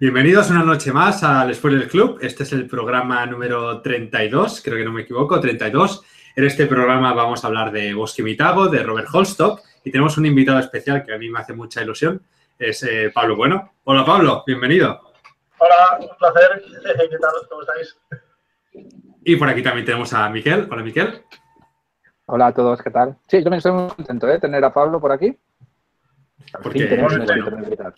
Bienvenidos una noche más al Spoiler Club. Este es el programa número 32, creo que no me equivoco, 32. En este programa vamos a hablar de Bosque Mitago, de Robert Holstock, y tenemos un invitado especial que a mí me hace mucha ilusión, es eh, Pablo Bueno. Hola Pablo, bienvenido. Hola, un placer. ¿Qué tal? ¿Cómo estáis? Y por aquí también tenemos a Miquel. Hola Miquel. Hola a todos, ¿qué tal? Sí, yo también estoy muy contento de tener a Pablo por aquí. ¿Por fin qué? tenemos un Bueno.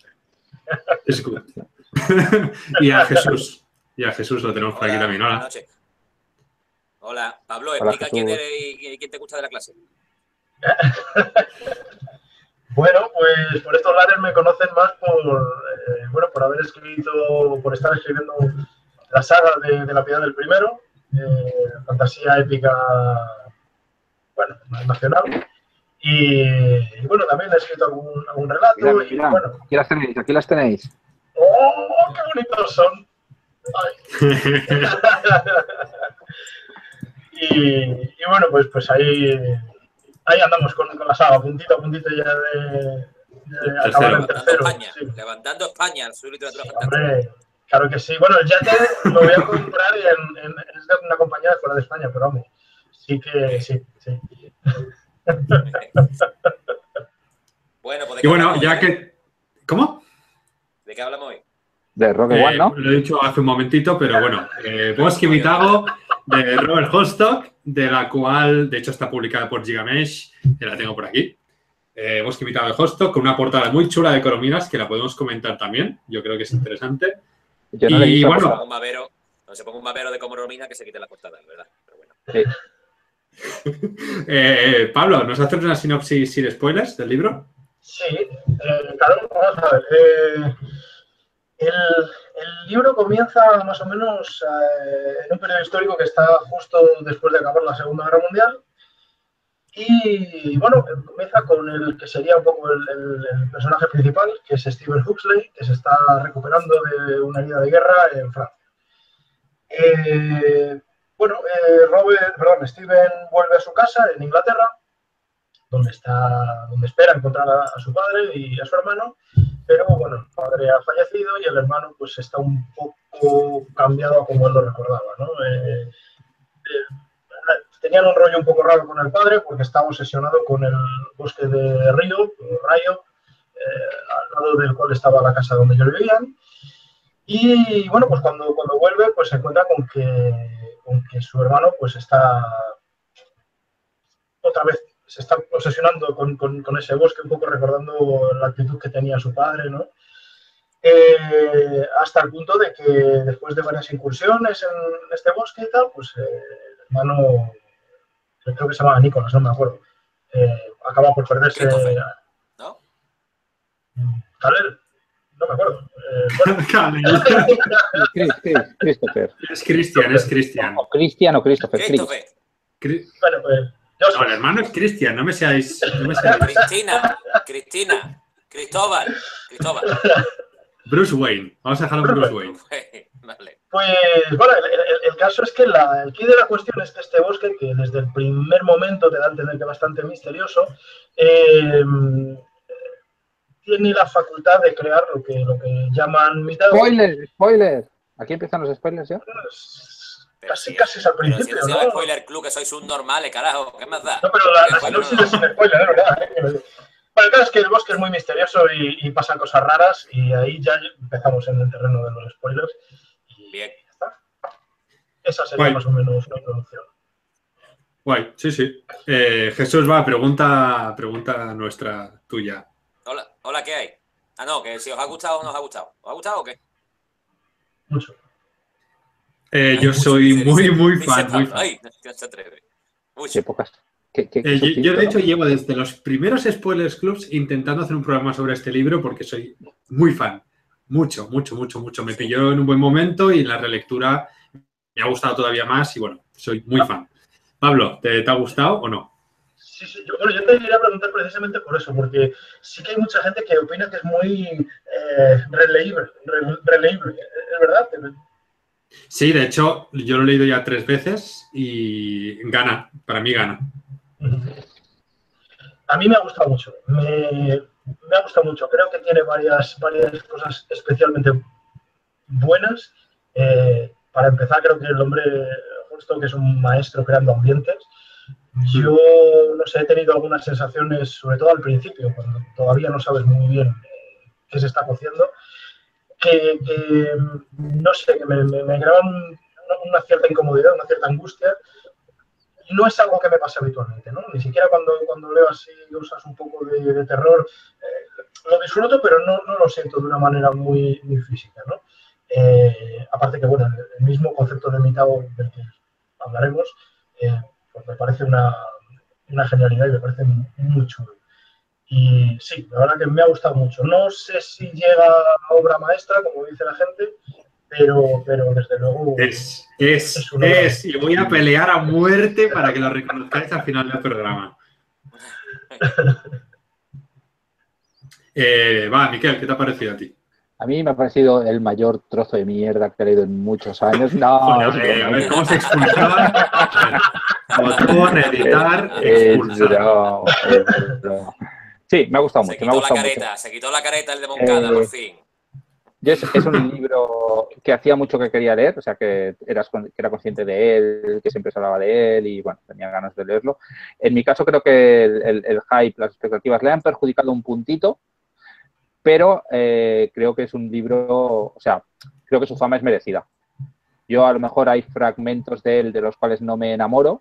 y a Jesús. Y a Jesús lo tenemos por aquí también. Hola. Pablo, Hola, explica quién, eres y quién te gusta de la clase. Bueno, pues por estos lares me conocen más por, eh, bueno, por haber escrito, por estar escribiendo la saga de, de la piedad del primero, eh, fantasía épica, bueno, nacional. Y, y bueno, también he escrito algún, algún relato. Mira, y bueno, aquí las tenéis, aquí las tenéis. ¡Oh, qué bonitos son! Y, y bueno, pues, pues ahí, ahí andamos con, con la saga, puntito a puntito ya de, de acabar tercero. España, sí. levantando España, su literatura Sí, fantástica. hombre, claro que sí. Bueno, el yate lo voy a comprar en, en- es de una compañía de fuera de España, pero vamos, sí que sí, sí. Bueno, pues ¿de Y bueno, ya que... ¿Cómo? ¿De qué hablamos hoy? De Rogue Eh, One, ¿no? Lo he dicho hace un momentito, pero bueno, eh, Bosque Mitago de Robert Holstock, de la cual, de hecho, está publicada por Gigamesh, que la tengo por aquí. Eh, Bosque Mitago de Holstock, con una portada muy chula de Corominas, que la podemos comentar también. Yo creo que es interesante. Yo no y bueno, un babero, no se ponga un babero de como Romina que se quite la portada, ¿verdad? Pero bueno. Sí. Eh, Pablo, ¿nos haces una sinopsis sin spoilers del libro? Sí, claro, vamos a ver. eh, el, el libro comienza más o menos eh, en un periodo histórico que está justo después de acabar la Segunda Guerra Mundial. Y bueno, comienza con el que sería un poco el personaje principal, que es Stephen Huxley, que se está recuperando de una herida de guerra en Francia. Eh, bueno, eh, Robert, perdón, Steven vuelve a su casa en Inglaterra donde está, donde espera encontrar a, su padre y a su hermano, pero bueno, el padre ha fallecido y el hermano pues está un poco cambiado a como él lo recordaba, ¿no? Eh, eh, tenían un rollo un poco raro con el padre porque estaba obsesionado con el bosque de Río, Rayo, eh, al lado del cual estaba la casa donde ellos vivían. Y bueno, pues cuando, cuando vuelve, pues se encuentra con que, con que su hermano pues está otra vez se está obsesionando con, con- con ese bosque, un poco recordando la actitud que tenía su padre, ¿no? Eh, hasta el punto de que después de varias incursiones en este bosque y tal, pues eh, el hermano, creo que se llama Nicolás, no me acuerdo, eh, acaba por perderse. ¿no? Calel, no me acuerdo. Bueno, Christopher. es Cristian, es Cristian. O Cristian o Christopher. Bueno, pues, No, el hermano es Cristian, no me seáis... No me seáis- Cristina, Cristina, Cristóbal, Cristóbal. Bruce Wayne. Vamos a dejarlo en Bruce Wayne. Vale. Pues bueno, el, el- el caso es que la, el quid de la cuestión es que este bosque, que desde el primer momento te da a entender que es bastante misterioso, eh, tiene la facultad de crear lo que, lo que llaman mitad. Spoiler, spoiler. Aquí empiezan los spoilers ya. Pero Casi, si- casi es al pero si principio, se llama ¿no? spoiler club, que sois subnormales, carajo, ¿qué más da? No, pero la, ¿Qué la sinopsis no? es sin spoiler, es verdad. ¿eh? Bueno, el caso es que el bosque es muy misterioso y, y pasan cosas raras y ahí ya empezamos en el terreno de los spoilers. Y Bien. ya está. Esa sería Guay. más o menos la introducción. Guay, sí, sí. Eh, Jesús, va, pregunta, pregunta nuestra tuya. Hola, hola, ¿qué hay? Ah, no, que si os ha gustado o no os ha gustado. ¿Os ha gustado o qué? Mucho. Eh, yo mucho, soy dice- muy, dice- muy dice fan, muy fan. Ay, no, se atreve. Qué pocas. Qué, qué- qué Eh, yo, de hecho, llevo desde los primeros Spoilers Clubs intentando hacer un programa sobre este libro porque soy muy fan. Mucho, mucho, mucho, mucho. Me pilló en un buen momento y en la relectura me ha gustado todavía más y bueno, soy muy fan. Pablo, ¿te, te ha gustado o no? Sí, sí, yo, bueno, yo te quería preguntar precisamente por eso, porque sí que hay mucha gente que opina que es muy eh, releíble, re- releíble, ¿es verdad? Sí, de hecho, yo lo he leído ya tres veces y gana, para mí gana. A mí me ha gustado mucho, me, me ha gustado mucho. Creo que tiene varias, varias cosas especialmente buenas. Eh, para empezar, creo que el hombre justo que es un maestro creando ambientes. Yo, no sé, he tenido algunas sensaciones, sobre todo al principio, cuando todavía no sabes muy bien eh, qué se está cociendo, que, no sé, que me, me, creaban una cierta incomodidad, una cierta angustia. No es algo que me pase habitualmente, ¿no? Ni siquiera cuando, cuando leo así cosas un poco de, terror, eh, lo disfruto, pero no, no, lo siento de una manera muy, muy física, ¿no? Eh, aparte que, bueno, el mismo concepto de mitad del que hablaremos, eh, pues me parece una, una, genialidad y me parece muy chulo. Y sí, la verdad que me ha gustado mucho. No sé si llega a obra maestra, como dice la gente, pero, pero desde luego... Es, es, es, y voy a pelear a muerte para que lo reconozcáis al final del programa. Eh, va, Miquel, ¿qué te ha parecido a ti? A mí me ha parecido el mayor trozo de mierda que he leído en muchos años. No, bueno, eh, a ver cómo se expulsaba. Botón, editar, expulsar. Sí, me ha gustado mucho. Se quitó la careta, se quitó la careta el de Moncada, por eh, fin. Yo es, es, un libro que hacía mucho que quería leer, o sea, que, eras, que era consciente de él, que siempre se hablaba de él y, bueno, tenía ganas de leerlo. En mi caso, creo que el, el, el hype, las expectativas le han perjudicado un puntito, pero eh, creo que es un libro, o sea, creo que su fama es merecida. Yo a lo mejor hay fragmentos de él de los cuales no me enamoro,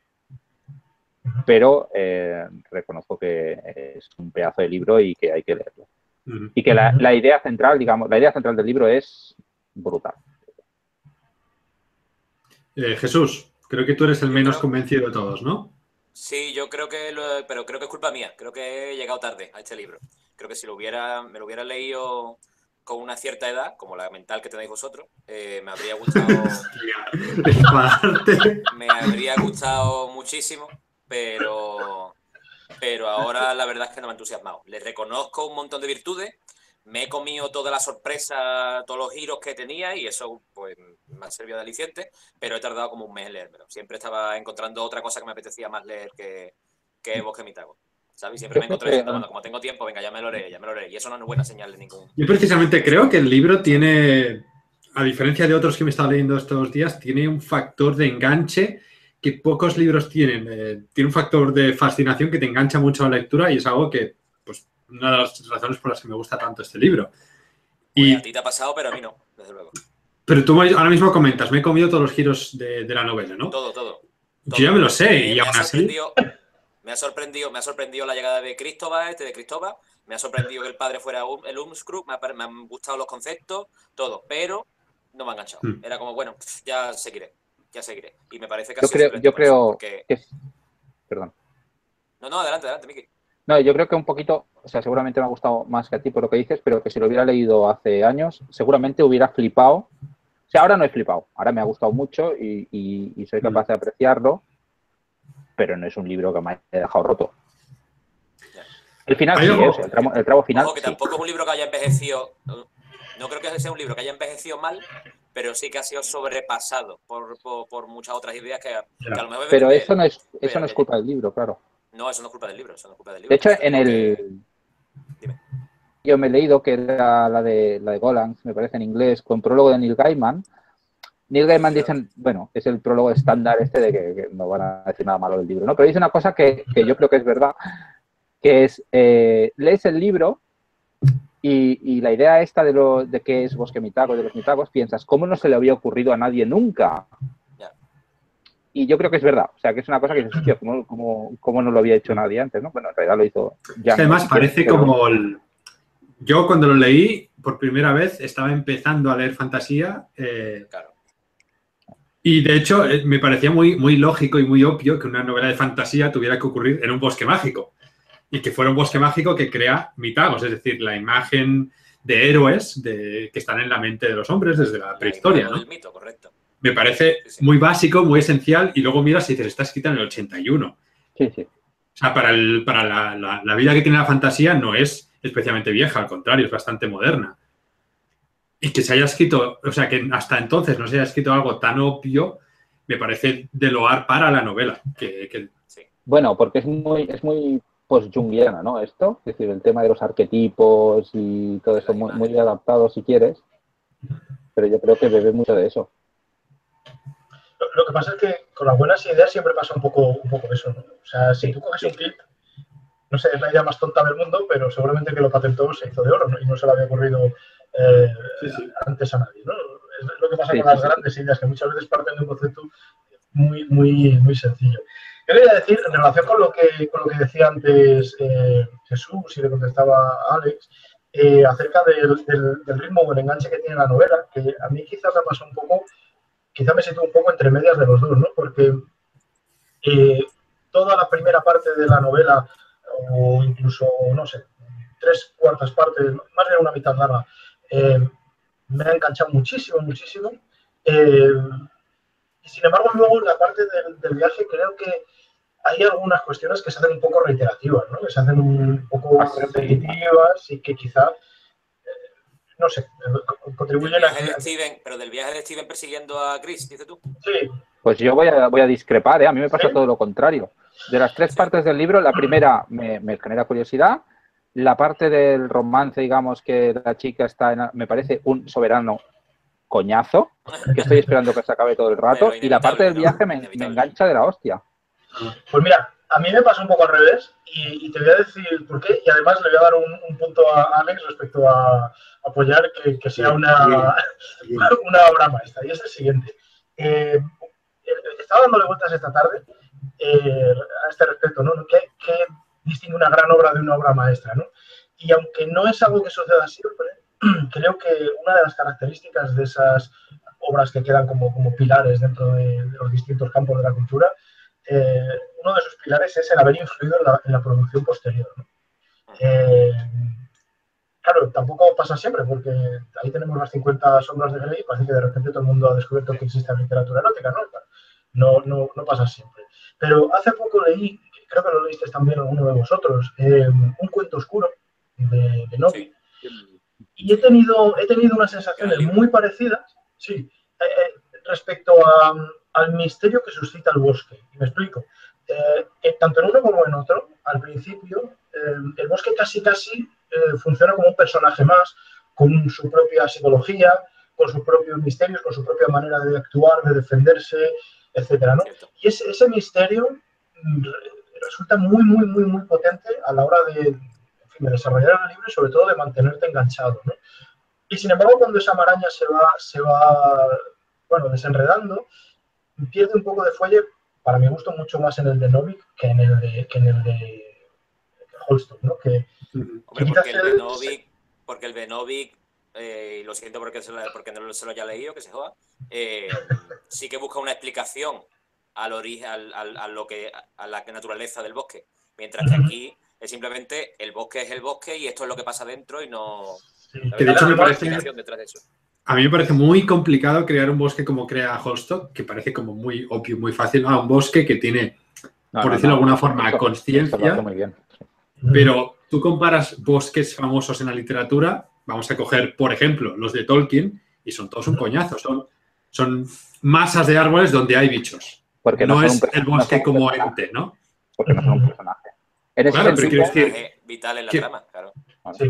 pero eh, reconozco que es un pedazo de libro y que hay que leerlo. Y que la, la, idea central, digamos, la idea central del libro es brutal. Eh, Jesús, creo que tú eres el menos convencido de todos, ¿no? Sí, yo creo que, lo, pero creo que es culpa mía. Creo que he llegado tarde a este libro creo que si lo hubiera, me lo hubiera leído con una cierta edad, como la mental que tenéis vosotros, eh, me habría gustado. me habría gustado muchísimo, pero, pero ahora la verdad es que no me ha entusiasmado. Le reconozco un montón de virtudes, me he comido toda la sorpresa, todos los giros que tenía y eso pues me ha servido de aliciente, pero he tardado como un mes en leérmelo. Siempre estaba encontrando otra cosa que me apetecía más leer que, que Bosque Mitago. ¿sabes? Siempre me encontré diciendo, bueno, como tengo tiempo, venga, ya me lo haré, ya me lo haré. Y eso no es buena señal de ningún... Yo precisamente creo que el libro tiene, a diferencia de otros que me he estado leyendo estos días, tiene un factor de enganche que pocos libros tienen. Eh, tiene un factor de fascinación que te engancha mucho a la lectura y es algo que, pues, una de las razones por las que me gusta tanto este libro. Y a ti te ha pasado, pero a mí no, desde luego. Pero tú ahora mismo comentas, me he comido todos los giros de, de la novela, ¿no? Todo, todo. Yo ya me lo sé y aún así... Me ha sorprendido, me ha sorprendido la llegada de Cristóbal, este de Cristóbal, me ha sorprendido que el padre fuera el Umscrew, me, me, han gustado los conceptos, todo, pero no me ha enganchado. Hmm. Era como, bueno, ya seguiré, ya seguiré. Y me parece que yo creo, yo creo que... Perdón. No, no, adelante, adelante, Miki. No, yo creo que un poquito, o sea, seguramente me ha gustado más que a ti por lo que dices, pero que si lo hubiera leído hace años, seguramente hubiera flipado. O sea, ahora no he flipado, ahora me ha gustado mucho y, y soy capaz de apreciarlo, pero no es un libro que me haya dejado roto. El final sí, es, el, tramo, el tramo final. Ojo, que tampoco es un libro que haya envejecido. No creo que sea un libro que haya envejecido mal, pero sí que ha sido sobrepasado por, por, por muchas otras ideas que, que a lo mejor. Pero eso no es, eso no es culpa del libro, claro. No, eso no es culpa del libro, eso no es culpa del libro. De hecho, en el. Dime. Yo me he leído que era la de, la de Golan, me parece en inglés, con prólogo de Neil Gaiman, Neil Gaiman dice, bueno, es el prólogo estándar este de que, no van a decir nada malo del libro, ¿no? Pero dice una cosa que, yo creo que es verdad, que es, eh, lees el libro y, la idea esta de, lo, de que es Bosque Mitago, de los Mitagos, piensas, ¿cómo no se le había ocurrido a nadie nunca? Y yo creo que es verdad, o sea, que es una cosa que dices, tío, ¿cómo, no lo había hecho nadie antes, no? Bueno, en realidad lo hizo ya. Además, parece como el... Yo cuando lo leí por primera vez estaba empezando a leer fantasía. Eh, claro y de hecho, eh, me parecía muy, muy lógico y muy obvio que una novela de fantasía tuviera que ocurrir en un bosque mágico. Y que fuera un bosque mágico que crea mitagos, es decir, la imagen de héroes de, que están en la mente de los hombres desde la prehistoria. ¿no? mito, correcto. Me parece muy básico, muy esencial, y luego miras y dices, está escrita en el 81. Sí, sí. O sea, para, el, para la, la, la vida que tiene la fantasía no es especialmente vieja, al contrario, es bastante moderna. Y que se haya escrito, o sea, que hasta entonces no se haya escrito algo tan obvio, me parece de loar para la novela. Que, Bueno, porque es muy, es muy post-jungiana, ¿no? Esto, es decir, el tema de los arquetipos y todo eso muy, muy adaptado, si quieres. pero yo creo que bebe mucho de eso. Lo, que pasa es que con las buenas ideas siempre pasa un poco, un poco eso, ¿no? O sea, si tú coges un clip, no sé, es la idea más tonta del mundo, pero seguramente que lo patentó se hizo de oro, ¿no? Y no se le había ocurrido eh, antes a nadie, ¿no? Es lo que pasa con las grandes ideas, que muchas veces parten de un concepto muy, muy, muy sencillo. Yo quería decir, en relación con lo que, con lo que decía antes eh, Jesús y le contestaba Alex, eh, acerca del, del, ritmo o el enganche que tiene la novela, que a mí quizá me pasó un poco, quizá me siento un poco entre medias de los dos, ¿no? Porque eh, toda la primera parte de la novela, o incluso, no sé, tres cuartas partes, más de una mitad larga, me ha enganchado muchísimo, muchísimo. y sin embargo, luego la parte del viaje creo que hay algunas cuestiones que se hacen un poco reiterativas, ¿no? que se hacen un poco ah, repetitivas y que quizá, eh, no sé, contribuyen a... Steven, pero del viaje de Steven persiguiendo a Chris, dices tú. Sí. Pues yo voy a, voy a discrepar, ¿eh? a mí me pasa todo lo contrario. De las tres partes del libro, la primera me, me, genera curiosidad, la parte del romance, digamos, que la chica está en, me parece un soberano coñazo, que estoy esperando que se acabe todo el rato, y la parte del viaje me, me engancha de la hostia. Pues mira, a mí me pasa un poco al revés y, te voy a decir por qué y además le voy a dar un, punto a Alex respecto a apoyar que, sea una, una obra maestra. Y es el siguiente. Eh, estaba dándole vueltas esta tarde eh, a este respecto, ¿no? ¿Qué, distingue una gran obra de una obra maestra, ¿no? Y aunque no es algo que suceda siempre, creo que una de las características de esas obras que quedan como, como pilares dentro de los distintos campos de la cultura eh, uno de sus pilares es el haber influido en la, producción posterior. Eh, claro, tampoco pasa siempre, porque ahí tenemos las 50 sombras de Grey y parece que de repente todo el mundo ha descubierto que existe la literatura erótica, ¿no? No, no, no pasa siempre. Pero hace poco leí, creo que lo leíste también alguno de vosotros, eh, un cuento oscuro de, de Novi. Y he tenido, he tenido unas sensaciones muy parecidas, sí, respecto a, al misterio que suscita el bosque. me explico. Eh, eh, tanto en uno como en otro, al principio, eh, el bosque casi casi funciona como un personaje más, con su propia psicología, con sus propios misterios, con su propia manera de actuar, de defenderse, etcétera, Y ese, ese, misterio mm, resulta muy, muy, muy, muy potente a la hora de, desarrollar el libro y sobre todo de mantenerte enganchado. Y sin embargo, cuando esa maraña se va, se va bueno, desenredando, pierde un poco de fuelle, para mi gusto, mucho más en el de Novik que en el de, que en el de Holstock, ¿no? Que, porque, el de Novik, porque el de Novik, eh, y lo siento porque, se lo, porque no se lo haya leído, que se joda, eh, sí que busca una explicación al origen, al, a, lo que, a la naturaleza del bosque. Mientras que aquí es simplemente el bosque es el bosque y esto es lo que pasa dentro y no. Que de hecho me parece. Detrás de eso. A mí me parece muy complicado crear un bosque como crea Holstock, que parece como muy obvio, muy fácil. Ah, un bosque que tiene, por decirlo de alguna forma, conciencia. Pero tú comparas bosques famosos en la literatura, vamos a coger, por ejemplo, los de Tolkien, y son todos un coñazo. Son, son masas de árboles donde hay bichos. Porque no, es el bosque como ente, ¿no? Porque no son un personaje. claro, pero quiero decir. Vital en la trama, claro.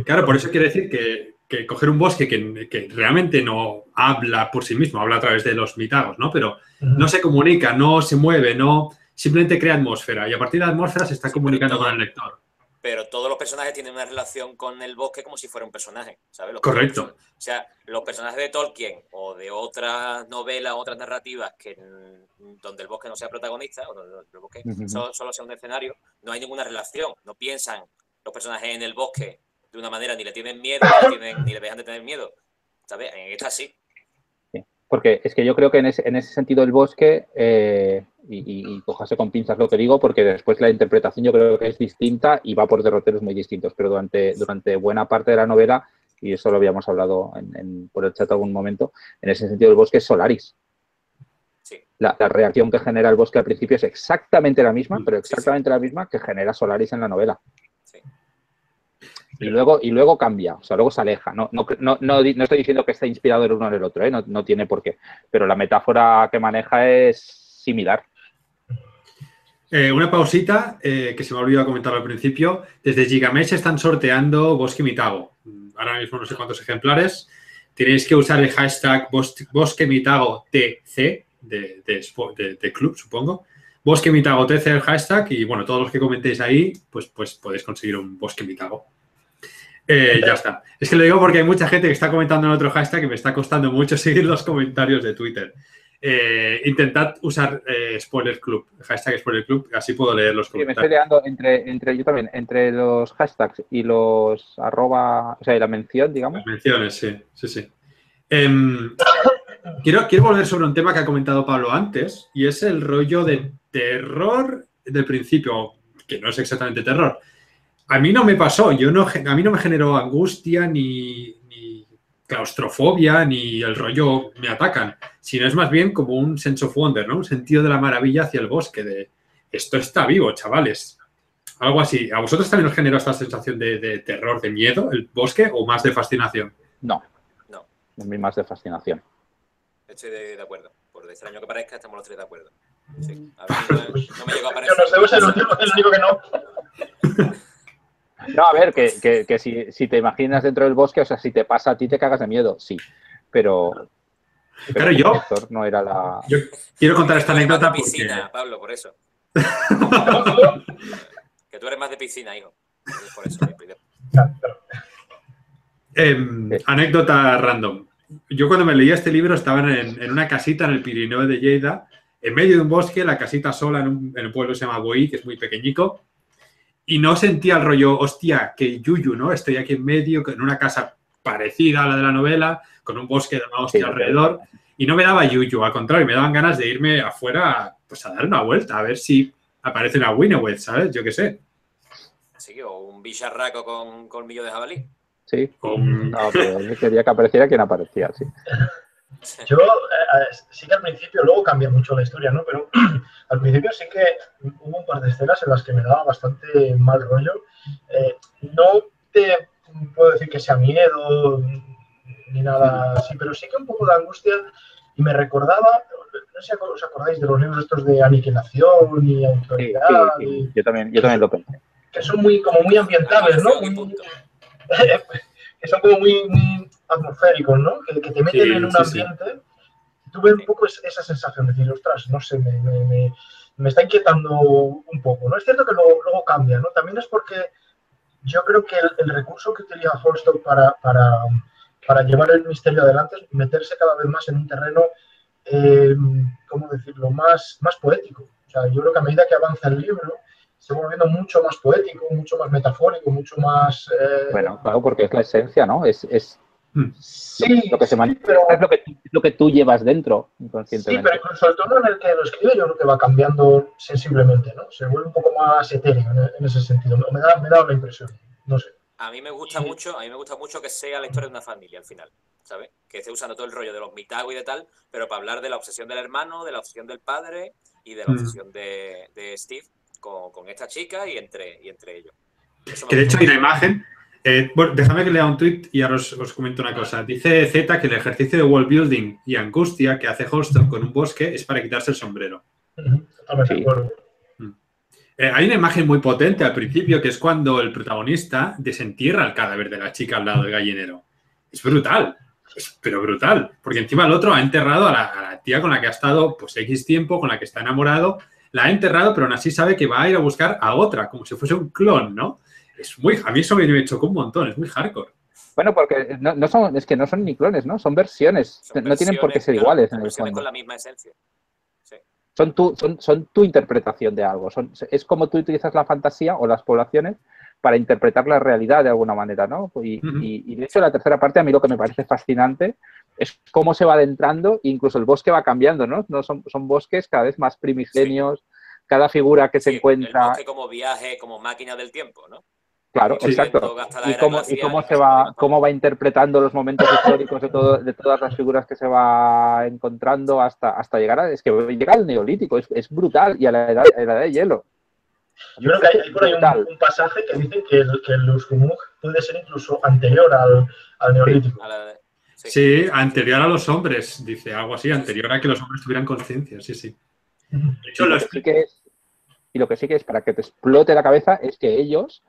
claro, por eso quiere decir que que coger un bosque que, realmente no habla por sí mismo, habla a través de los mitagos, ¿no? Pero no se comunica, no se mueve, no simplemente crea atmósfera y a partir de la atmósfera se está comunicando con el lector. Pero todos los personajes tienen una relación con el bosque como si fuera un personaje, ¿sabes? Correcto. o sea, los personajes de Tolkien o de otras novelas, otras narrativas que donde el bosque no sea protagonista, o donde el bosque solo sea un escenario, no hay ninguna relación, no piensan los personajes en el bosque de una manera, ni le tienen miedo, ni le, dejan de tener miedo. ¿Sabes? En esta sí. Porque es que yo creo que en ese, en ese sentido el bosque, eh, y, y, cojase con pinzas lo que digo, porque después la interpretación yo creo que es distinta y va por derroteros muy distintos, pero durante, durante buena parte de la novela, y eso lo habíamos hablado por el chat algún momento, en ese sentido el bosque es Solaris. Sí. La, reacción que genera el bosque al principio es exactamente la misma, pero exactamente la misma que genera Solaris en la novela. Y luego, y luego cambia, o sea, luego se aleja. No, no, no, no, estoy diciendo que esté inspirado el uno en el otro, ¿eh? no, tiene por qué. Pero la metáfora que maneja es similar. Eh, una pausita eh, que se me ha olvidado comentar al principio. Desde Gigamesh están sorteando Bosque Mitago. Ahora mismo no sé cuántos ejemplares. tenéis que usar el hashtag Bosque Mitago TC de, de, de, club, supongo. Bosque Mitago TC el hashtag y bueno, todos los que comentéis ahí, pues, pues podéis conseguir un Bosque Mitago. Eh, ya está. Es que lo digo porque hay mucha gente que está comentando en otro hashtag y me está costando mucho seguir los comentarios de Twitter. Eh, intentad usar eh, Spoiler Club, hashtag Spoiler Club, así puedo leer los comentarios. me estoy leando entre, entre, yo también, entre los hashtags y los arroba, o sea, y la mención, digamos. Las menciones, sí, sí, sí. Em, quiero, quiero volver sobre un tema que ha comentado Pablo antes, y es el rollo de terror del principio, que no es exactamente terror, a mí no me pasó, yo no, a mí no me generó angustia ni, claustrofobia ni el rollo me atacan, sino es más bien como un sense of wonder, ¿no? Un sentido de la maravilla hacia el bosque, de esto está vivo, chavales. Algo así. ¿A vosotros también os generó esta sensación de, terror, de miedo, el bosque, o más de fascinación? No, no. A mí más de fascinación. Estoy de, acuerdo. Por extraño que parezca, estamos los tres de acuerdo. Sí. A ver, no, me llegó a parecer. Yo no sé, es el único que no. No, a ver, que, si, te imaginas dentro del bosque, o sea, si te pasa a ti te cagas de miedo, sí. Pero. pero yo. No era la. Yo quiero contar esta anécdota. De piscina, Pablo, por eso. que tú eres más de piscina, hijo. Por eso. Em, anécdota random. Yo cuando me leía este libro estaba en, en, una casita en el Pirineo de Lleida, en medio de un bosque, la casita sola en un, en un pueblo que se llama Boí, que es muy pequeñico y no sentía el rollo, hostia, que yuyu, ¿no? Estoy aquí en medio, en una casa parecida a la de la novela, con un bosque de una hostia alrededor, y no me daba yuyu, al contrario, me daban ganas de irme afuera pues a dar una vuelta, a ver si aparece una Winnewed, ¿sabes? Yo qué sé. Sí, o un bicharraco con colmillo de jabalí. Sí, no, pero quería que apareciera quien aparecía, sí. Yo eh, sí que al principio, luego cambia mucho la historia, ¿no? Pero al principio sí que hubo un par de escenas en las que me daba bastante mal rollo. Eh, no te puedo decir que sea miedo ni nada así, pero sí que un poco de angustia y me recordaba, no sé si os acordáis de los libros estos de aniquilación y autoridad. Yo, también, yo también lo pensé. Que son muy, como muy ambientables, ¿no? que son como muy atmosféricos, ¿no? Que, te meten en un ambiente. Tuve un poco esa sensación de decir, ostras, no sé, me, está inquietando un poco, ¿no? Es cierto que luego, luego cambia, ¿no? También es porque yo creo que el, recurso que utiliza Holstock para, para, para, llevar el misterio adelante es meterse cada vez más en un terreno, eh, ¿cómo decirlo?, más, más poético. O sea, yo creo que a medida que avanza el libro, se va volviendo mucho más poético, mucho más metafórico, mucho más... Eh, bueno, claro, porque es la esencia, ¿no? Es, es. Sí, lo que se pero, es lo que, lo que tú llevas dentro inconscientemente. Sí, pero incluso el tono en el que lo escribe yo creo que va cambiando sensiblemente, ¿no? Se vuelve un poco más etéreo en, ese sentido. Me da, me da la impresión, no sé. A mí me gusta mucho, a mí me gusta mucho que sea la historia de una familia al final, ¿sabes? Que esté usando todo el rollo de los mitagos y de tal, pero para hablar de la obsesión del hermano, de la obsesión del padre y de la hmm. obsesión de, de Steve con, con, esta chica y entre, y entre ellos. que de hecho hay una imagen eh, bueno, déjame que lea un tweet y ahora os, comento una cosa. Dice Z que el ejercicio de wall building y angustia que hace Holston con un bosque es para quitarse el sombrero. Mm. Eh, hay una imagen muy potente al principio que es cuando el protagonista desentierra el cadáver de la chica al lado del gallinero. Es brutal, pero brutal, porque encima el otro ha enterrado a la, tía con la que ha estado pues X tiempo, con la que está enamorado, la ha enterrado, pero aún así sabe que va a ir a buscar a otra, como si fuese un clon, ¿no? Es muy, a mí eso me chocó un montón, es muy hardcore. Bueno, porque no, son, es que no son ni clones, ¿no? Son versiones. no tienen por qué ser iguales en el fondo. con la misma esencia. Son, tu, son, son tu interpretación de algo. Son, es como tú utilizas la fantasía o las poblaciones para interpretar la realidad de alguna manera, ¿no? Y, y, de hecho, la tercera parte, a mí lo que me parece fascinante es cómo se va adentrando, incluso el bosque va cambiando, ¿no? no son, son bosques cada vez más primigenios, cada figura que se encuentra. El bosque como viaje, como máquina del tiempo, ¿no? Claro, exacto. Y cómo, y cómo se va, cómo va interpretando los momentos históricos de, todo, de todas las figuras que se va encontrando hasta, hasta llegar a, es que llega al neolítico, es, es brutal, y a la edad, a la edad de hielo. Yo creo que hay, por ahí un, pasaje que dice que el, que el puede ser incluso anterior al, al neolítico. Sí. anterior a los hombres, dice algo así, anterior a que los hombres tuvieran conciencia, sí, sí. De hecho, lo que es, y lo que sí que es para que te explote la cabeza es que ellos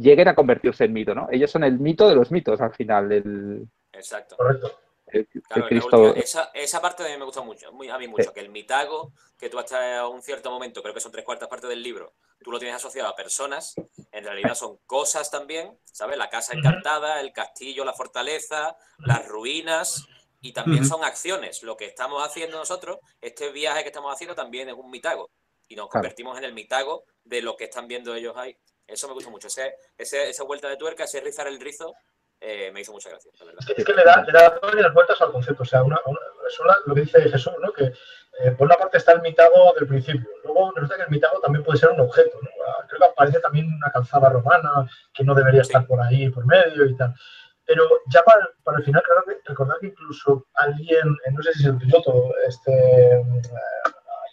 lleguen a convertirse en mito, ¿no? Ellos son el mito de los mitos al final. El, Exacto. Correcto. El- Claro, la Cristo- última- esa, esa parte a mí me gusta mucho, muy- a mí mucho, Sí. que el mitago, que tú hasta a un cierto momento, creo que son tres cuartas partes del libro, tú lo tienes asociado a personas, en realidad son cosas también, ¿sabes? La casa encantada, el castillo, la fortaleza, las ruinas, y también son acciones. Lo que estamos haciendo nosotros, este viaje que estamos haciendo también es un mitago, y nos Claro. convertimos en el mitago de lo que están viendo ellos ahí. Eso me gusta mucho, ese, ese- esa vuelta de tuerca, ese rizar el rizo, eh, me hizo mucha gracia, la verdad. Es que, le da, le da varias vueltas al concepto. O sea, una, una- lo que dice Jesús, ¿no? Que eh, por una parte está el mitago del principio. Luego resulta que el mitago también puede ser un objeto, ¿no? Ah, Creo que aparece también una calzada romana que no debería Sí. estar por ahí, por medio y tal. Pero ya para, para el final, que recordar que incluso alguien, eh, no sé si es el piloto, este.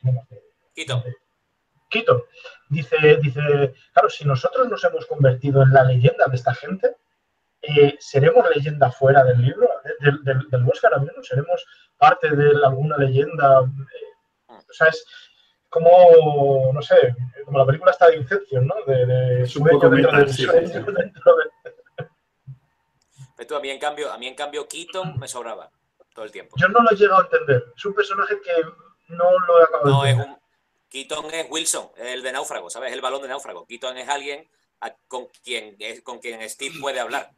acuerdo. Quito. Quito, dice, dice, claro, si nosotros nos hemos convertido en la leyenda de esta gente, eh, ¿seremos leyenda fuera del libro, del, del, del bosque ahora mismo? ¿Seremos parte de alguna leyenda? Eh, o sea, es como, no sé, como la película está de Inception, ¿no? De, de Es un sueño poco dentro del sueño, sí, dentro de- Pero tú, a mí en cambio, a mí en cambio Keaton me sobraba todo el tiempo. Yo no lo he llegado a entender. Es un personaje que no lo he acabado No de es entender. un Keaton es Wilson, el de náufrago, ¿sabes? El balón de náufrago. Keaton es alguien a- con quien es- con quien Steve puede hablar.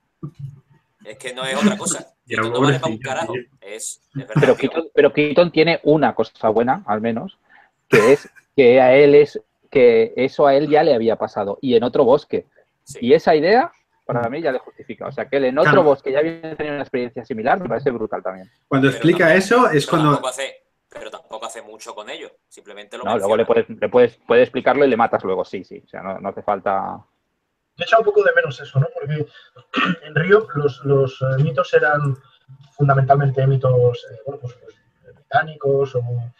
Es que no es otra cosa. Y era Keaton no vale para un pobrecillo, carajo. Es, es verdad, Pero. Keaton, pero Keaton tiene una cosa buena, al menos, que es que a él es que eso a él ya le había pasado y en otro bosque. Sí. Y esa idea, para mí, ya le justifica. O sea, que él en otro Claro. bosque ya había tenido una experiencia similar, me parece brutal también. Cuando Pero explica eso es cuando... hace, pero tampoco hace mucho con ello. Simplemente lo No, luego le puedes, le puedes, puedes explicarlo y le matas luego, sí, sí. O sea, no, no hace falta. Yo echa un poco de menos eso, ¿no? Porque en Río los, los eh, mitos eran fundamentalmente mitos, eh, bueno, pues, pues, británicos o eh,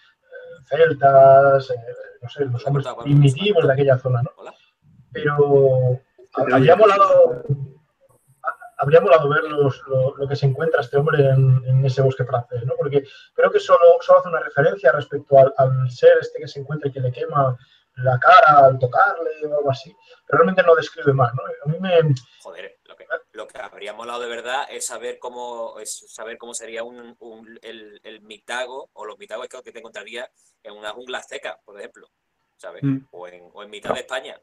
celtas, eh, no sé, los hombres primitivos de aquella zona, ¿no? Pero habría molado, habría molado ver los- lo, lo que se encuentra este hombre en, en ese bosque francés, ¿no? Porque creo que solo, solo hace una referencia respecto al, al ser este que se encuentra y que le quema la cara al tocarle o algo así, pero realmente no describe más, ¿no? A mí me, Joder, lo que, lo que habría molado de verdad es saber cómo, es saber cómo sería un, un- el, el mitago o los mitagos que que te encontraría en una jungla azteca, por ejemplo, ¿sabes? Mm. O, en, o en mitad de España.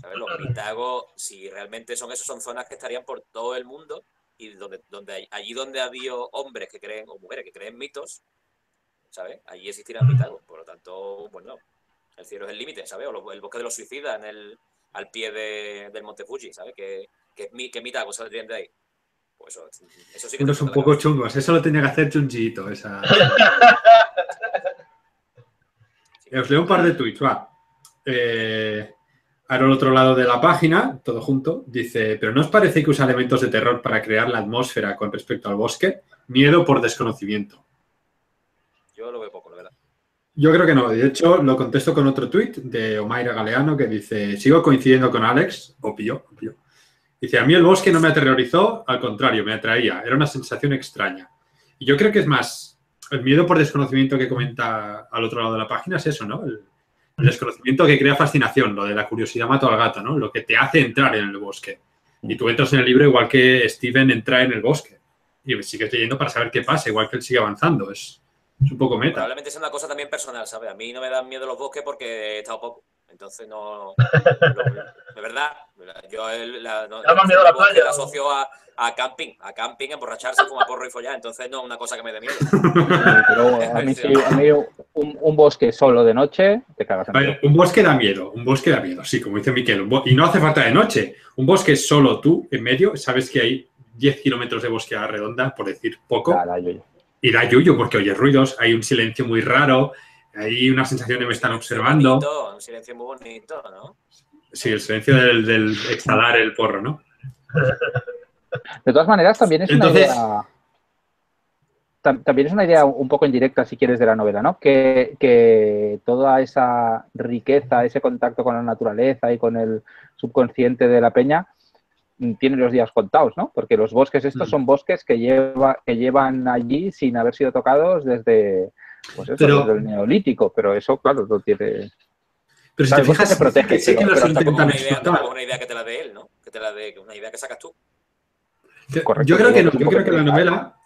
¿Sabes? Los mitagos, si realmente son esos, son zonas que estarían por todo el mundo y donde, donde hay- allí donde ha habido hombres que creen, o mujeres que creen mitos, ¿sabes? Allí existirán mitagos. Por lo tanto, bueno, el cielo es el límite, ¿sabes? O lo- el bosque de los suicidas en el, al pie de- del Monte Fuji, ¿sabes? Que, que, que mitagos saldrían de ahí. Pues eso, eso sí que Unos un poco cabeza. chungos. Eso lo tenía que hacer Chunjito. Esa... Eh, Os leo un par de tweets, va. Eh, ahora al otro lado de la página, todo junto, dice, pero ¿no os parece que usa elementos de terror para crear la atmósfera con respecto al bosque? Miedo por desconocimiento. Yo lo veo poco, la verdad. Yo creo que no. De hecho, lo contesto con otro tuit de Omaira Galeano que dice, sigo coincidiendo con Alex, obvio, obvio. Dice, a mí el bosque no me aterrorizó, al contrario, me atraía. Era una sensación extraña. Y yo creo que es más, el miedo por desconocimiento que comenta al otro lado de la página es eso, ¿no? El, el desconocimiento que crea fascinación, lo de la curiosidad mató al gato, ¿no? Lo que te hace entrar en el bosque. Y tú entras en el libro igual que Steven entra en el bosque. Y sigues leyendo para saber qué pasa, igual que él sigue avanzando. Es, es un poco meta. Probablemente sea una cosa también personal, ¿sabes? A mí no me dan miedo los bosques porque he estado poco. Entonces no. de verdad. Yo el, la, no, más miedo a la el bosque playa, la asocio a, a camping. A camping, emborracharse, fumar porro y follar. Entonces no es una cosa que me dé miedo. Pero a mí, sí, a mí un, un bosque solo de noche, te cagas en A ver, un bosque da miedo, un bosque da miedo, sí, como dice Miquel. Y no hace falta de noche. Un bosque solo tú, en medio, sabes que hay 10 kilómetros de bosque a la redonda, por decir poco, Ya, la yuyo. y da yuyo porque oyes ruidos, hay un silencio muy raro, hay una sensación de me están observando. Bonito, un silencio muy bonito, ¿no? Sí, el silencio del, del exhalar el porro, ¿no? De todas maneras, también es Entonces- una idea. tam- También es una idea un poco indirecta, si quieres, de la novela, ¿no? Que, que toda esa riqueza, ese contacto con la naturaleza y con el subconsciente de la peña mm, tiene los días contados, ¿no? Porque los bosques estos Mm. son bosques que, lleva, que llevan allí sin haber sido tocados desde, pues eso, Pero- desde el neolítico, pero eso, claro, no tiene... Pero si te fijas, se protege, sí que los intentan una idea, que te la dé él, ¿no? Que te la dé, una idea que sacas tú. Correcto. Yo creo que no, yo creo que la novela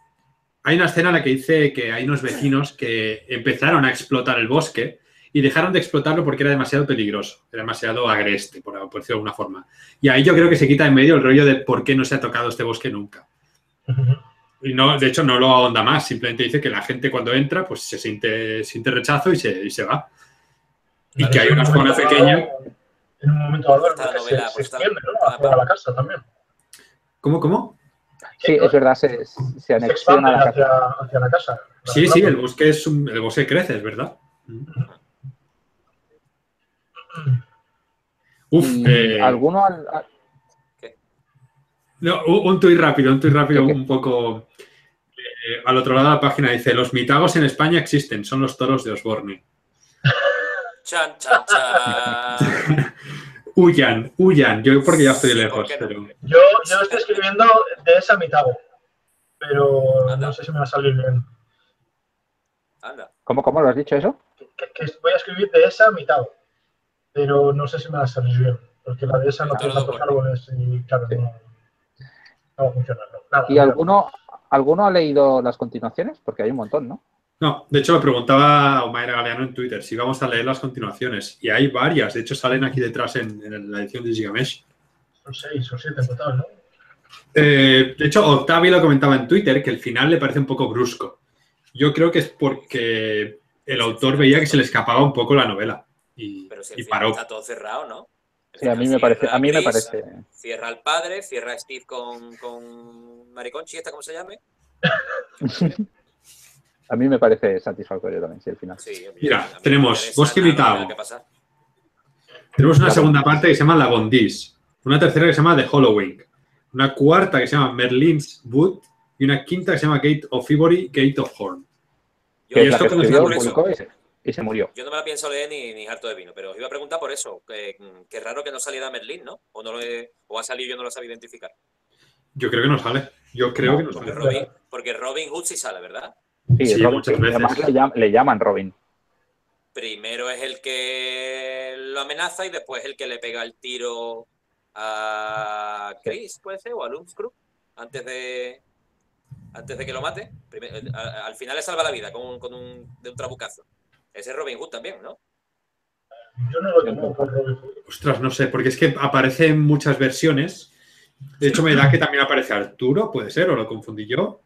hay una escena en la que dice que hay unos vecinos que empezaron a explotar el bosque y dejaron de explotarlo porque era demasiado peligroso, era demasiado agreste, por, por decirlo de alguna forma. Y ahí yo creo que se quita en medio el rollo de por qué no se ha tocado este bosque nunca. Y no, de hecho, no lo ahonda más, simplemente dice que la gente cuando entra, pues se siente, siente rechazo y se, y se va. Y que hay una zona pequeña. En un momento dado, bosque novela, se, se extiende, ¿no? Hacia la casa también. ¿Cómo, cómo? Sí, es verdad, se, se Se anexiona a la casa. hacia, hacia la casa. Sí, sí, el bosque es un- el bosque crece, es verdad. Uf, Y eh, ¿Alguno al- al- no, un, tuit rápido, un tuit rápido, un poco eh, al otro lado de la página dice: Los mitagos en España existen, son los toros de Osborne. Chan, chan, chan. Huyan, huyan. Yo porque ya estoy Sí, lejos, pero Yo, yo estoy escribiendo de esa mitad, pero Anda. no sé si me va a salir bien. Anda. ¿Cómo, cómo lo has dicho eso? Que, que voy a escribir de esa mitad, pero no sé si me va a salir bien, porque la de esa no tiene tantos árboles y claro, no, no va a funcionar. No. Nada, ¿Y nada. alguno, alguno ha leído las continuaciones? Porque hay un montón, ¿no? No, de hecho me preguntaba Omaira Galeano en Twitter si vamos a leer las continuaciones. Y hay varias, de hecho salen aquí detrás en, en la edición de Gigamesh. Son seis o siete en total, ¿no? Eh, de hecho, Octavio lo comentaba en Twitter que el final le parece un poco brusco. Yo creo que es porque el autor veía que se le escapaba un poco la novela y, Pero si y el final paró. está todo cerrado, ¿no? Sí, a mí me parece, cierra a mí me parece. Cierra al padre, cierra a Steve con, con Mariconchi, ¿esta cómo se llame? A mí me parece satisfactorio también, sí, el final. Sí, Mira, tenemos Bosque Vitao. Tenemos una segunda parte que se llama La Bondis, una tercera que se llama The Hollowing, una cuarta que se llama Merlin's Wood y una quinta que se llama Gate of Ivory, Gate of Horn. Yo, Que esto que escribió, por eso. publicó y se, y se murió. yo no me la pienso leer ni, ni harto de vino, pero os iba a preguntar por eso. Que, que raro que no saliera Merlín, ¿no? O, no lo he- o ha salido y yo no lo sabía identificar. Yo creo que no sale. Yo creo que no Porque sale. Robin, porque Robin Hood sí sale, ¿verdad? Sí, Sí, Robin, muchas además le, llam- le llaman Robin. Primero es el que lo amenaza y después el que le pega el tiro a Chris, puede ser, o a Lumscrew, antes de antes de que lo mate. Eh, al final le salva la vida con, un- con un, de un trabucazo. Ese es Robin Hood también, ¿no? Yo no lo tengo por Robin Hood. Ostras, no sé, porque es que aparece en muchas versiones. De hecho, me da que también aparece Arturo, puede ser, o lo confundí yo.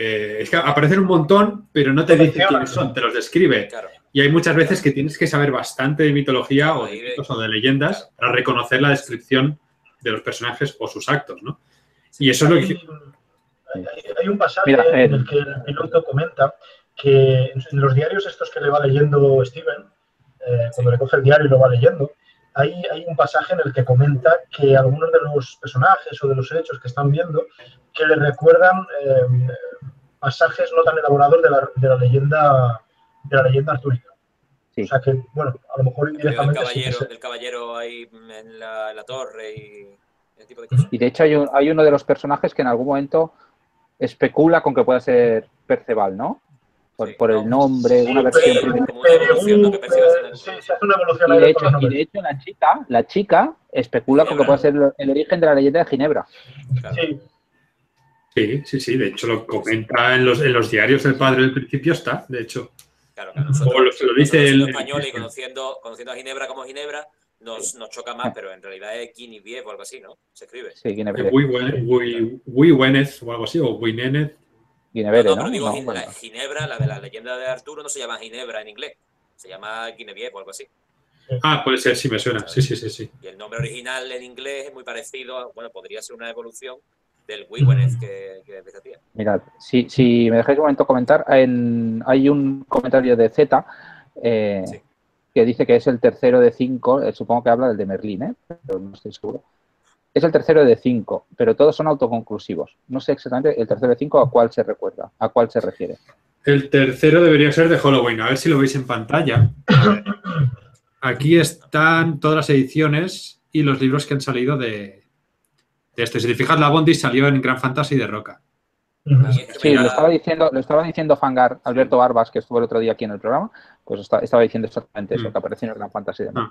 Eh, es que aparecen un montón, pero no te dice quiénes son, te los describe. Claro. Y hay muchas veces que tienes que saber bastante de mitología o de, Ahí de- mitos o de leyendas para reconocer la descripción de los personajes o sus actos, ¿no? Y eso es lo Hay, que... hay- hay un pasaje Mira, eh, en el que el piloto comenta que en los diarios estos que le va leyendo Steven, eh, cuando le coge el diario y lo va leyendo, hay, hay un pasaje en el que comenta que algunos de los personajes o de los hechos que están viendo que le recuerdan eh, pasajes no tan elaborados de la, de la leyenda de la leyenda artúrica. Sí. O sea que, bueno, a lo mejor El del indirectamente sí que caballero, se- del caballero ahí en la, en la torre y ese tipo de cosas. Y de hecho hay, un- hay uno de los personajes que en algún momento especula con que pueda ser Perceval, ¿no? Por, Sí, por no. el nombre, Sí, una versión eh, sí, se hace una evolución Y de, hecho, y de hecho la chica, la chica especula con que puede ser el, origen de la leyenda de Ginebra. Claro. Sí, Sí, sí, sí, de hecho lo comenta en los, en los diarios del padre del principio está, de hecho. Claro, claro. Como lo- se lo dice nosotros el- españoles y conociendo, conociendo a Ginebra como Ginebra, nos, nos choca más, pero en realidad es Guinevere o algo así, ¿no? Se escribe. Sí, Ginebra. Muy buen, muy, muy buenez o algo así, o Winenez. Ginebere, no, ¿no? pero digo, No, la Ginebra, la de la leyenda de Arturo, no se llama Ginebra en inglés. Se llama Guinevere o algo así. Ah, puede ser, sí me suena. Sí, sí, sí, sí. Y el nombre original en inglés es muy parecido, a- bueno, podría ser una evolución del Wiwenez que, que decía. Mirad, si, si me dejáis un momento comentar, en- hay un comentario de Z eh, Sí. que dice que es el tercero de cinco, eh, supongo que habla del de Merlín, ¿eh? pero no estoy seguro. Es el tercero de cinco, pero todos son autoconclusivos. No sé exactamente el tercero de cinco a cuál se recuerda, a cuál se refiere. El tercero debería ser de Halloween. A ver si lo veis en pantalla. Aquí están todas las ediciones y los libros que han salido de, de esto. Si te fijas, la Bondi salió en Gran Fantasy de Roca. Sí, lo estaba diciendo, lo estaba diciendo Fangar Alberto Barbas, que estuvo el otro día aquí en el programa, pues está- estaba diciendo exactamente eso, Mm. que apareció en el Gran Fantasy de Ah.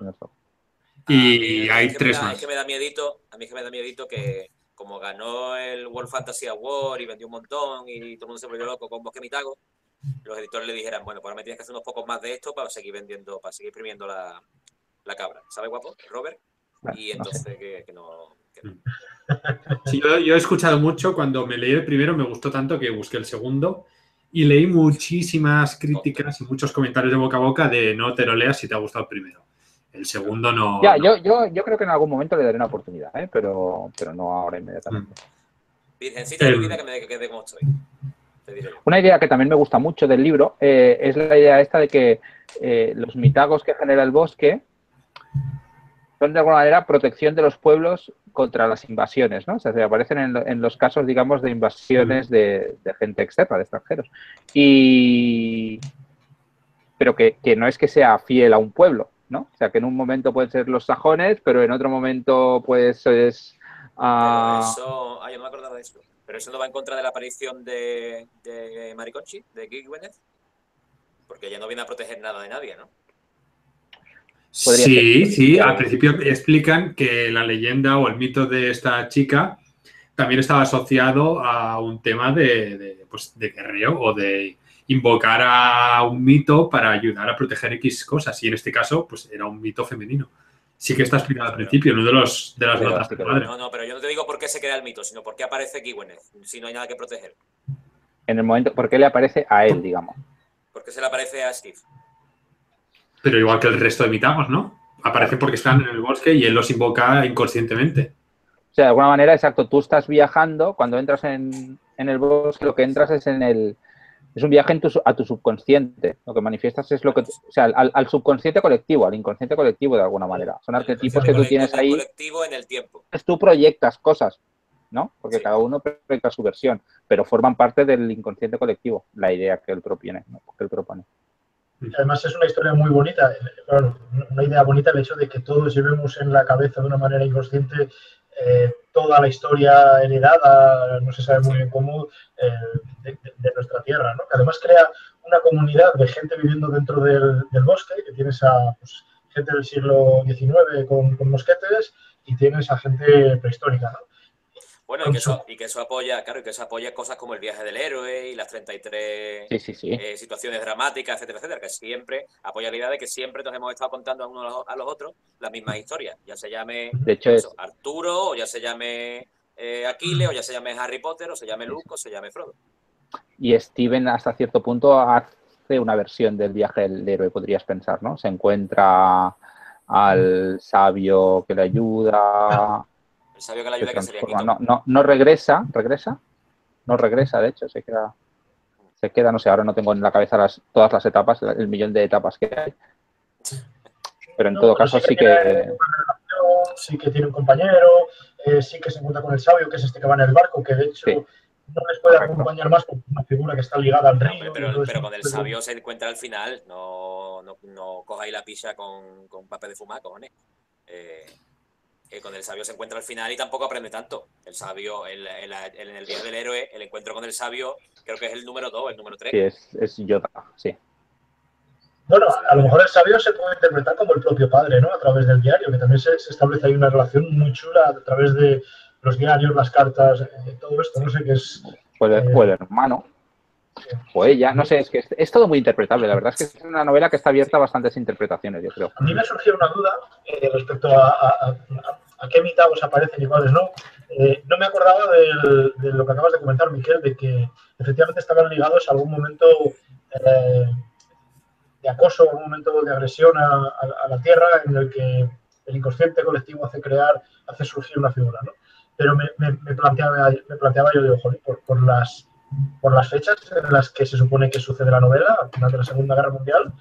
Ortog. Y a mí hay tres da- más. Es que me da miedito, a mí es que me da miedito que, como ganó el World Fantasy Award y vendió un montón y todo el mundo se volvió loco con Bosque Mitago, los editores le dijeran, bueno, pues ahora me tienes que hacer unos pocos más de esto para seguir vendiendo, para seguir imprimiendo la, la cabra. ¿Sabe, guapo? Robert. Y entonces que, no... Sí, yo, yo, he escuchado mucho, cuando me leí el primero me gustó tanto que busqué el segundo y leí muchísimas críticas y muchos comentarios de boca a boca de no te lo leas si te ha gustado el primero. El segundo no. Ya, Yo, yo, yo creo que en algún momento le daré una oportunidad, ¿eh? pero, pero no ahora inmediatamente. Mm. Virgencita de vida que me quede como estoy. Una idea que también me gusta mucho del libro eh, es la idea esta de que eh, los mitagos que genera el bosque son de alguna manera protección de los pueblos contra las invasiones, ¿no? O sea, se aparecen en, los casos, digamos, de invasiones de, gente externa, de extranjeros. Y... Pero que, no es que sea fiel a un pueblo, ¿no? O sea, que en un momento pueden ser los sajones, pero en otro momento, pues, es... Uh... Eso... Ah, yo no me acordaba de eso. Pero eso no va en contra de la aparición de, de Mariconchi, de Gwyneth, porque ella no viene a proteger nada de nadie, ¿no? Sí, sí, al principio explican que la leyenda o el mito de esta chica también estaba asociado a un tema de, de, pues, de guerrero o de invocar a un mito para ayudar a proteger X cosas. Y en este caso, pues era un mito femenino. Sí que está explicado al principio, uno de, los, de las notas de madre. No, no, pero yo no te digo por qué se crea el mito, sino por qué aparece Gwyneth, si no hay nada que proteger. En el momento, ¿por qué le aparece a él, digamos? ¿Por qué se le aparece a Steve? Pero igual que el resto de mitagos, ¿no? Aparece porque están en el bosque y él los invoca inconscientemente. O sea, de alguna manera, exacto, tú estás viajando, cuando entras en, el bosque, lo que entras es en el... Es un viaje a tu subconsciente. Lo que manifiestas es lo que... O sea, al, subconsciente colectivo, al inconsciente colectivo de alguna manera. Son arquetipos que tú tienes ahí. colectivo en el tiempo. Tú proyectas cosas, ¿no? Porque cada uno proyecta su versión, pero forman parte del inconsciente colectivo, la idea que él propone. Que él propone. Además es una historia muy bonita, una idea bonita el hecho de que todos llevemos en la cabeza de una manera inconsciente eh, toda la historia heredada, no se sabe muy bien cómo, eh, de, nuestra tierra, ¿no? que además crea una comunidad de gente viviendo dentro del, bosque, que tienes a pues, gente del siglo XIX con, con, mosquetes y tienes a gente prehistórica. ¿no? Bueno, y que, eso, y que eso apoya, claro, y que eso apoya cosas como el viaje del héroe y las 33 eh, situaciones dramáticas, etcétera, etcétera, que siempre apoya la idea de que siempre nos hemos estado contando a unos a los otros las mismas historias, ya se llame Arturo, o ya se llame eh, Aquiles, o ya se llame Harry Potter, o se llame Luke, o se llame Frodo. Y Steven hasta cierto punto hace una versión del viaje del héroe, podrías pensar, ¿no? Se encuentra al sabio que le ayuda el sabio que la ayuda que sería No, no, no regresa, regresa, no regresa, de hecho, se queda, se queda, no sé, ahora no tengo en la cabeza las, todas las etapas, el millón de etapas que hay. Pero en todo caso sí que... Sí que tiene un compañero, eh, sí que se encuentra con el sabio, que es este que va en el barco, que de hecho no les puede acompañar más porque una figura que está ligada al río. pero, pero con el sabio se encuentra al final, no, no, no cojáis la pisa con, con papel de fumar, cojones. Eh, con el sabio se encuentra al final y tampoco aprende tanto. El sabio, en el día del héroe, el encuentro con el sabio, creo que es el número 2, el número 3. Sí, es, es Yoda, sí. Bueno, a lo mejor el sabio se puede interpretar como el propio padre, ¿no? A través del diario, que también se, establece ahí una relación muy chula a través de los diarios, las cartas, eh, todo esto, no sé qué es. Puede, eh, el hermano. O ella, no sé, es que es, todo muy interpretable. La verdad es que es una novela que está abierta a bastantes interpretaciones, yo creo. A mí me surgió una duda eh, respecto a, a, qué mitagos aparecen y cuáles no. Eh, no me acordaba de, lo que acabas de comentar, Miquel, de que efectivamente estaban ligados a algún momento eh, de acoso, algún momento de agresión a, la Tierra en el que el inconsciente colectivo hace crear, hace surgir una figura, ¿no? Pero me, planteaba, me planteaba yo, digo, joder, por las por las fechas en las que se supone que sucede la novela, al final de la Segunda Guerra Mundial,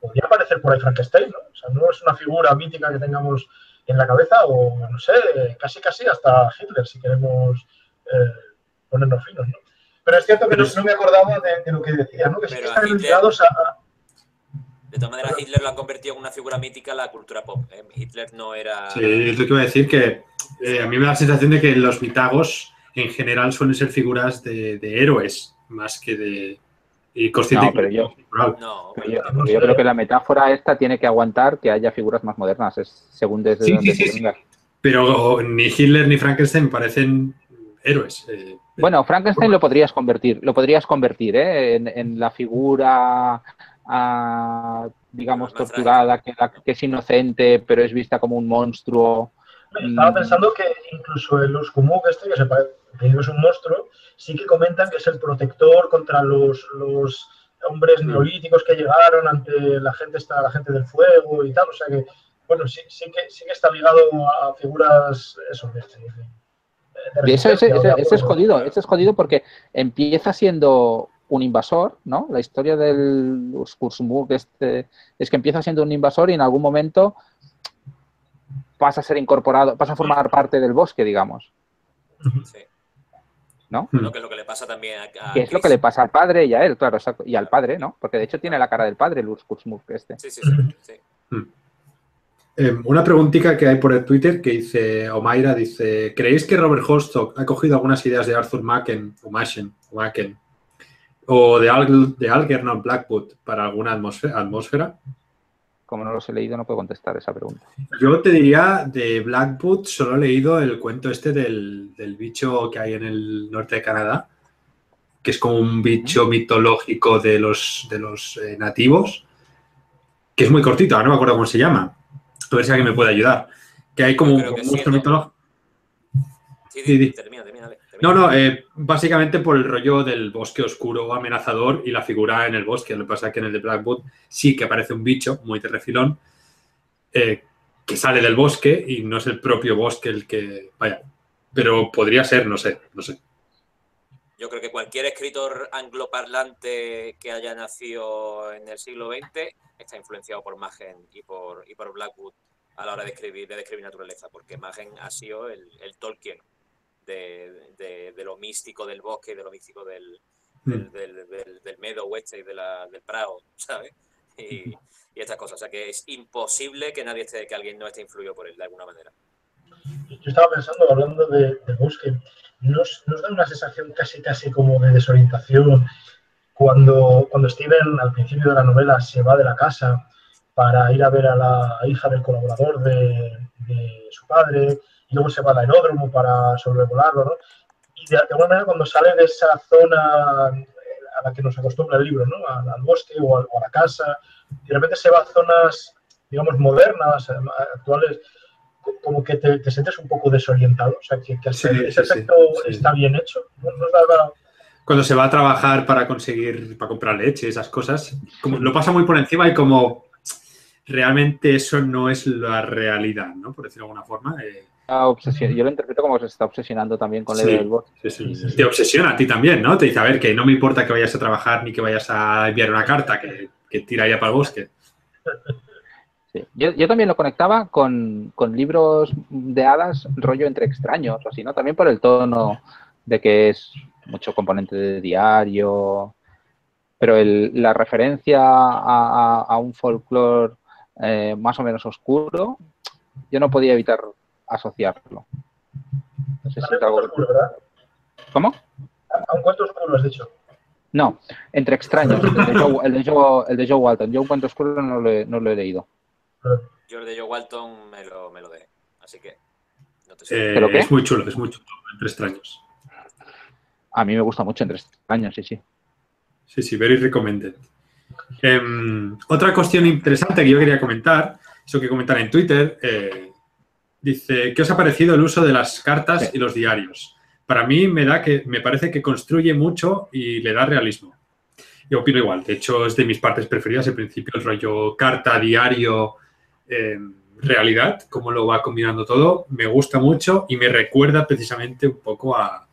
podría aparecer por ahí Frankenstein, ¿no? O sea, no es una figura mítica que tengamos en la cabeza, o no sé, casi casi hasta Hitler, si queremos eh, ponernos finos, ¿no? Pero es cierto que no, me acordaba de, lo que decía, ¿no? Que sí que están ligados a, de todas maneras, Hitler lo ha convertido en una figura mítica la cultura pop. ¿eh? Hitler no era. Sí, es lo que iba a decir que eh, a mí me da la sensación de que los mitagos en general suelen ser figuras de, héroes más que de no, pero yo, yo, creo que la metáfora esta tiene que aguantar que haya figuras más modernas, es según desde donde se venga. Pero ni Hitler ni Frankenstein parecen héroes. eh, Bueno, Frankenstein lo podrías convertir, lo podrías convertir ¿eh? en, en la figura, ah, digamos, torturada, que, la- que es inocente, pero es vista como un monstruo. Estaba Mm. pensando que incluso el Uskumuk este, que se parece, que es un monstruo, sí que comentan que es el protector contra los, los hombres neolíticos que llegaron ante la gente esta, la gente del fuego y tal. O sea que, bueno, sí, sí que sí que está ligado a figuras eso, de, de- de Y eso, ese, resistencia, ese- de ese es jodido, ese es jodido porque empieza siendo un invasor, ¿no? La historia del Skursmuk este, es que empieza siendo un invasor y en algún momento pasa a ser incorporado, pasa a formar parte del bosque, digamos. Sí. ¿No? Lo que es lo que le pasa también a, a Que es lo que le pasa al padre y a él, claro, y al padre, ¿no? Porque de hecho tiene la cara del padre, el Skursmuk este. Sí, sí, sí. sí. Eh, una preguntita que hay por el Twitter que dice Omaira, dice, ¿creéis que Robert Holstock ha cogido algunas ideas de Arthur Machen o Machen o Machen o de, Al, de Algernon Blackwood para alguna atmósfera, atmósfera? Como no los he leído, no puedo contestar esa pregunta. Yo te diría de Blackwood, solo he leído el cuento este del, del bicho que hay en el norte de Canadá, que es como un bicho mitológico de los, de los eh, nativos, que es muy cortito, ahora no me acuerdo cómo se llama. A ver si alguien me puede ayudar. Que hay como un sí, monstruo mitológico. Sí, Sí, sí, sí. No, no, eh, básicamente por el rollo del bosque oscuro amenazador y la figura en el bosque. Lo que pasa es que en el de Blackwood sí que aparece un bicho muy de refilón eh, que sale del bosque y no es el propio bosque el que. Vaya. Pero podría ser, no sé, no sé. Yo creo que cualquier escritor angloparlante que haya nacido en el siglo XX está influenciado por Machen y por, y por Blackwood a la hora de escribir, de describir naturaleza, porque Machen ha sido el Tolkien de, de- de lo místico del bosque de lo místico del, del, Mm. del, del, del Meadow Oeste y de la, del Prado, ¿sabes? Y, y estas cosas. O sea que es imposible que nadie esté, que alguien no esté influido por él de alguna manera. Yo estaba pensando, hablando de, de bosque, nos, nos da una sensación casi casi como de desorientación cuando, cuando Steven al principio de la novela se va de la casa para ir a ver a la hija del colaborador de, de su padre y luego se va al aeródromo para sobrevolarlo, ¿no? Y de, de alguna manera cuando sale de esa zona a la que nos acostumbra el libro, ¿no? Al, al bosque o, al- o a la casa, y de repente se va a zonas, digamos, modernas, eh, actuales, co- como que te, te sientes un poco desorientado. O sea, que, que Sí, ese sí, sí, efecto sí. está bien hecho. No, no es nada- Cuando se va a trabajar para conseguir, para comprar leche, esas cosas, como, lo pasa muy por encima y como realmente eso no es la realidad, ¿no? Por decirlo de alguna forma. eh, Obsesio- Yo lo interpreto como que se está obsesionando también con la Sí. idea del bosque. Sí, sí. Te obsesiona a ti también, ¿no? Te dice, a ver, que no me importa que vayas a trabajar ni que vayas a enviar una carta, que, que tira ya para el bosque. Sí. Yo, yo también lo conectaba con, con libros de hadas, rollo entre extraños, o así, ¿no? También por el tono de que es mucho componente de diario, pero el- la referencia a, a- a un folclore eh, más o menos oscuro, yo no podía evitar asociarlo. No sé si es algo oscuro, ¿verdad? ¿Cómo? A un cuento oscuro has dicho. No, entre extraños, el de Joe, el de Joe, el de Joe Walton. Yo un cuento oscuro no lo he, no lo he leído. Yo el de Joe Walton me lo, me lo dé. Así que no te sé. Eh, ¿Pero qué? es muy chulo, es muy chulo, entre extraños. A mí me gusta mucho entre extraños, sí, sí. Sí, sí, very recommended. Em, otra cuestión interesante que yo quería comentar, eso que comentan en Twitter, eh, dice, ¿qué os ha parecido el uso de las cartas Sí. y los diarios? Para mí me da que me parece que construye mucho y le da realismo. Yo opino igual, de hecho es de mis partes preferidas el principio, el rollo carta, diario, em, realidad, cómo lo va combinando todo, me gusta mucho y me recuerda precisamente un poco a,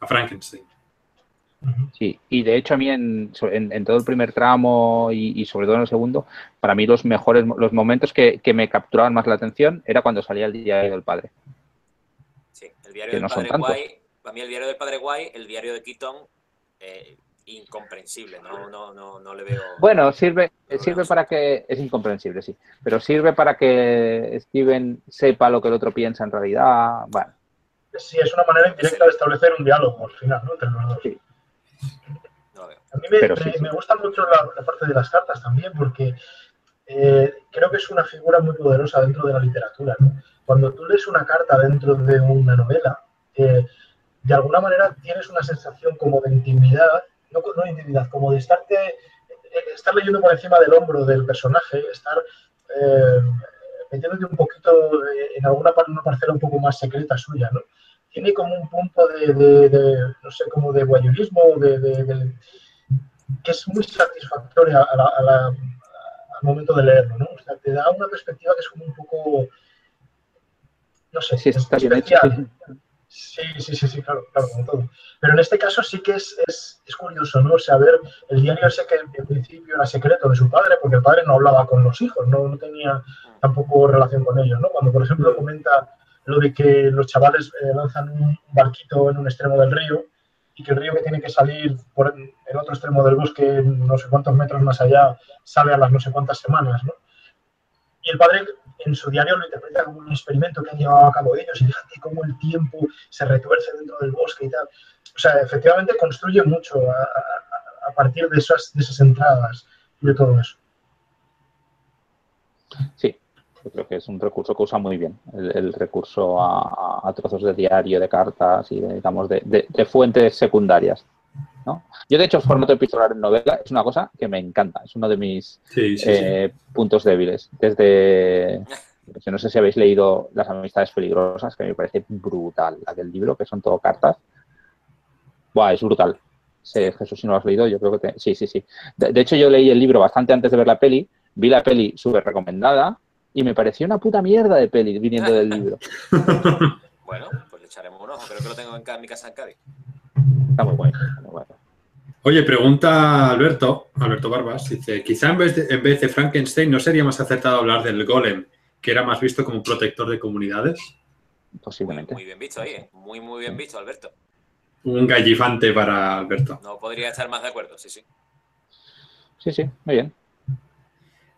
a Frankenstein. Sí, y de hecho a mí en, so- en- en todo el primer tramo y, y sobre todo en el segundo, para mí los mejores, los momentos que, que me capturaban más la atención era cuando salía el diario del padre. Sí, el diario que del no padre. Guay, para mí el diario del padre Guay, el diario de Keaton, eh, incomprensible, no, no, no, no le veo. Bueno, sirve, No, sirve para que, es incomprensible, sí, pero sirve para que Steven sepa lo que el otro piensa en realidad. Bueno, Sí, es una manera indirecta de establecer un diálogo al final, ¿no? Entre los dos. Sí. No lo veo. A mí me, Pero me- sí, sí. me gusta mucho la, la parte de las cartas también, porque eh, creo que es una figura muy poderosa dentro de la literatura, ¿no? cuando tú lees una carta dentro de una novela, eh, de alguna manera tienes una sensación como de intimidad, no, no intimidad, como de estarte, eh, estar leyendo por encima del hombro del personaje, estar eh, metiéndote un poquito en alguna una parcela un poco más secreta suya, ¿no? Tiene como un punto de, no sé, como de guayurismo, de, que es muy satisfactoria al momento de leerlo, ¿no? O sea, te da una perspectiva que es como un poco, no sé, sí, está bien Sí, sí, sí, sí, claro, claro, como todo. Pero en este caso sí que es, es, es curioso, ¿no? O sea, ver, el diario ese que en principio era secreto de su padre, porque el padre no hablaba con los hijos, no, no tenía tampoco relación con ellos, ¿no? Cuando, por ejemplo, comenta lo de que los chavales eh, lanzan un barquito en un extremo del río y que el río que tiene que salir por el otro extremo del bosque, no sé cuántos metros más allá, sale a las no sé cuántas semanas, ¿no? Y el padre en su diario lo interpreta como un experimento que han llevado a cabo ellos y fíjate cómo el tiempo se retuerce dentro del bosque y tal. O sea, efectivamente construye mucho a, partir de esas, de esas entradas y de todo eso. Sí, yo creo que es un recurso que usa muy bien, el, recurso a, trozos de diario, de cartas y, digamos, de, fuentes secundarias. ¿no? Yo, de hecho, el formato epistolar en novela es una cosa que me encanta, es uno de mis eh, puntos débiles. Desde, no sé si habéis leído Las amistades peligrosas, que me parece brutal, aquel libro, que son todo cartas. Buah, es brutal. Jesús, si no lo has leído, yo creo que sí, sí, sí. De, hecho, yo leí el libro bastante antes de ver la peli, vi la peli súper recomendada y me pareció una puta mierda de peli viniendo del libro. bueno, pues le echaremos un ojo, creo que lo tengo en mi casa en Cádiz. Está muy bueno, Oye, pregunta Alberto, Alberto Barbas, dice, quizá en vez, de, en vez de Frankenstein no sería más acertado hablar del golem, que era más visto como protector de comunidades. Posiblemente. Muy, bien visto ahí, ¿eh? muy, muy bien visto, Alberto. Un gallifante para Alberto. No podría estar más de acuerdo, sí, sí. Sí, sí, muy bien.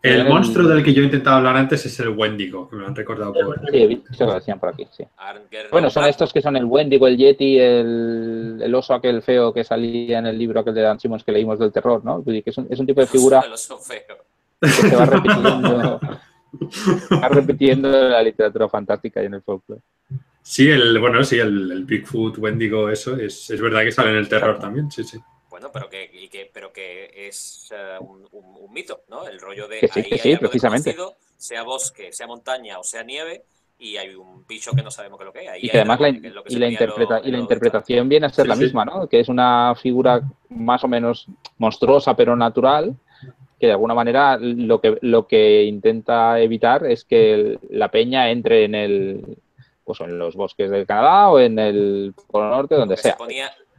El monstruo del que yo he intentado hablar antes es el Wendigo, que me lo han recordado por... Sí, se lo decían por aquí, sí. Bueno, son estos que son el Wendigo, el Yeti, el, oso aquel feo que salía en el libro aquel de Dan Simmons que leímos del terror, ¿no? Que es un, es un tipo de figura el oso feo. que se va repitiendo, va repitiendo en la literatura fantástica y en el folclore. Sí, el, bueno, sí, el, Bigfoot, Wendigo, eso, es, es verdad que sale en el terror también, sí, sí. Pero que, que, pero que es eh, un, mito, ¿no? El rollo de que sí, que sí, precisamente. sea bosque, sea montaña o sea nieve, y hay un bicho que no sabemos qué es lo que es. y que además la, y la, interpreta, y la interpretación viene a ser la misma, ¿no? Que es una figura más o menos monstruosa pero natural, que de alguna manera lo que, lo que intenta evitar es que la peña entre en el pues en los bosques del Canadá o en el Polo Norte, donde sea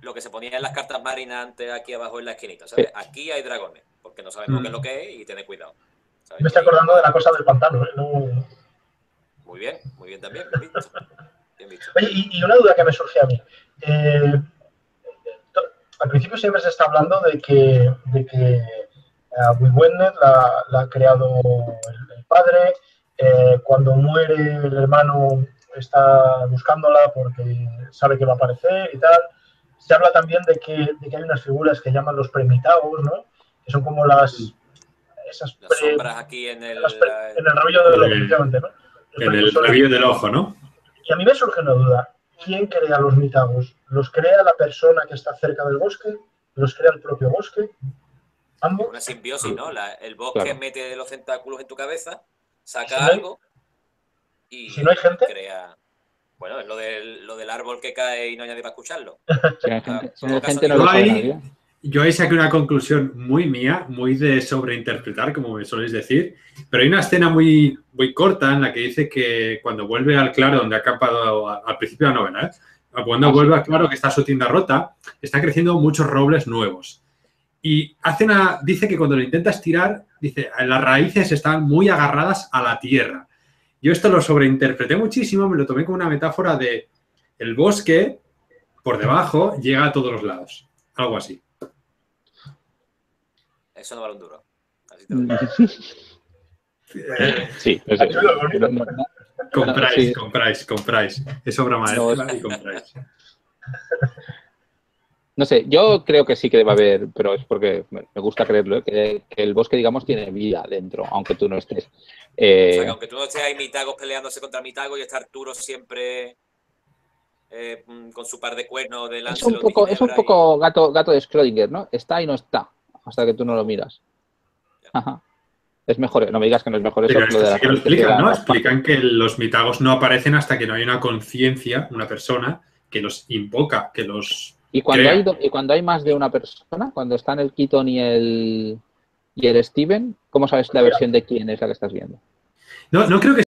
lo que se ponía en las cartas marinas antes aquí abajo en la esquinita, ¿sabes? Aquí hay dragones, porque no sabemos qué es lo que es y tened cuidado. Me estoy acordando de la cosa del pantano, ¿eh? Muy bien, muy bien también, bien visto. Oye, y, una duda que me surge a mí. Eh, al principio siempre se está hablando de que, de que uh, la, ha creado el, padre, eh, cuando muere el hermano está buscándola porque sabe que va a aparecer y tal se habla también de que, de que hay unas figuras que llaman los premitagos, ¿no? Que son como las... Esas las sombras aquí en el... en el rabillo del ojo, ¿no? en el rabillo del ojo, ¿no? Y a mí me surge una duda. ¿Quién crea los mitagos? ¿Los crea la persona que está cerca del bosque? ¿Los crea el propio bosque? ¿Ambos? Una simbiosis, ¿no? el bosque mete los tentáculos en tu cabeza, saca algo y si no hay gente, crea... Bueno, es lo del, lo del árbol que cae y no hay nadie para escucharlo. yo, ahí, saqué una conclusión muy mía, muy de sobreinterpretar, como me soléis decir, pero hay una escena muy, muy corta en la que dice que cuando vuelve al claro donde ha acampado al principio de la novela, ¿eh? cuando vuelve al claro que está su tienda rota, están creciendo muchos robles nuevos. Y hace una, dice que cuando lo intenta estirar, dice, las raíces están muy agarradas a la tierra. Yo esto lo sobreinterpreté muchísimo, me lo tomé como una metáfora de el bosque por debajo llega a todos los lados. Algo así. Eso no vale un duro. sí, compráis, compráis, compráis. Es obra maestra y compráis. No sé, yo creo que sí que va a haber, pero es porque me gusta creerlo, ¿eh? que, que el bosque, digamos, tiene vida dentro, aunque tú no estés. O Eh, sea, que aunque tú no estés ahí mitagos peleándose contra mitagos y está Arturo siempre eh, mm, con su par de cuernos de es un poco, es un Ginebra y- poco gato, gato de Schrödinger, ¿no? Está y no está, hasta que tú no lo miras. Ajá. Es mejor, no me digas que no es mejor eso Pero que lo de sí la que lo explican, ¿no? la- Explican que los mitagos no aparecen hasta que no hay una conciencia, una persona, que los invoca, que los... Y cuando, hay, y cuando hay más de una persona, cuando están el Keaton y el, y el Steven, ¿cómo sabes la versión de quién es la que estás viendo? No, no creo que sea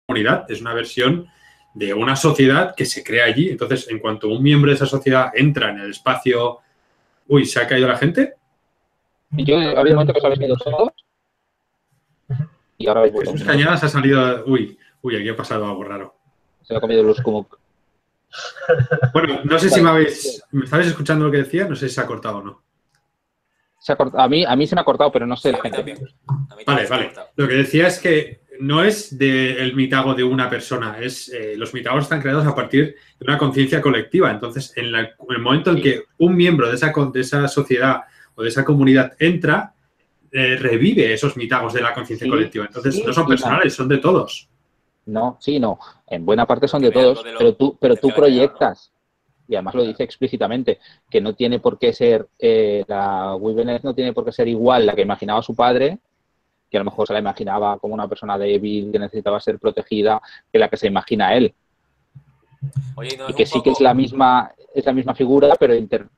una comunidad, es una versión de una sociedad que se crea allí. Entonces, en cuanto un miembro de esa sociedad entra en el espacio... Uy, ¿se ha caído la gente? Yo había un momento que os habéis ido todos y ahora. Jesús Cañadas ha salido... Uy, uy, aquí ha pasado algo raro. Se lo ha comido los como Bueno, no sé si me habéis... ¿Me estabais escuchando lo que decía? No sé si se ha cortado o no. Se ha cort- a, mí, a mí se me ha cortado, pero no sé Sí, la gente. también. A mí también Vale, vale. cortado. Lo que decía es que no es del mitago de una persona, es eh, los mitagos están creados a partir de una conciencia colectiva. Entonces, en, la- en el momento en que un miembro de esa, de esa sociedad o de esa comunidad entra, eh, revive esos mitagos de la conciencia Sí, colectiva. Entonces, sí no son personales, son de todos. No, sí, no. En buena parte son de todos, algo de lo- pero tú, pero tú proyectas. Y además lo dice explícitamente, que no tiene por qué ser, eh, la Wivenet no tiene por qué ser igual la que imaginaba su padre, que a lo mejor se la imaginaba como una persona débil, que necesitaba ser protegida, que la que se imagina él. Oye, no Y que sí poco- que es la misma, es la misma figura, pero inter-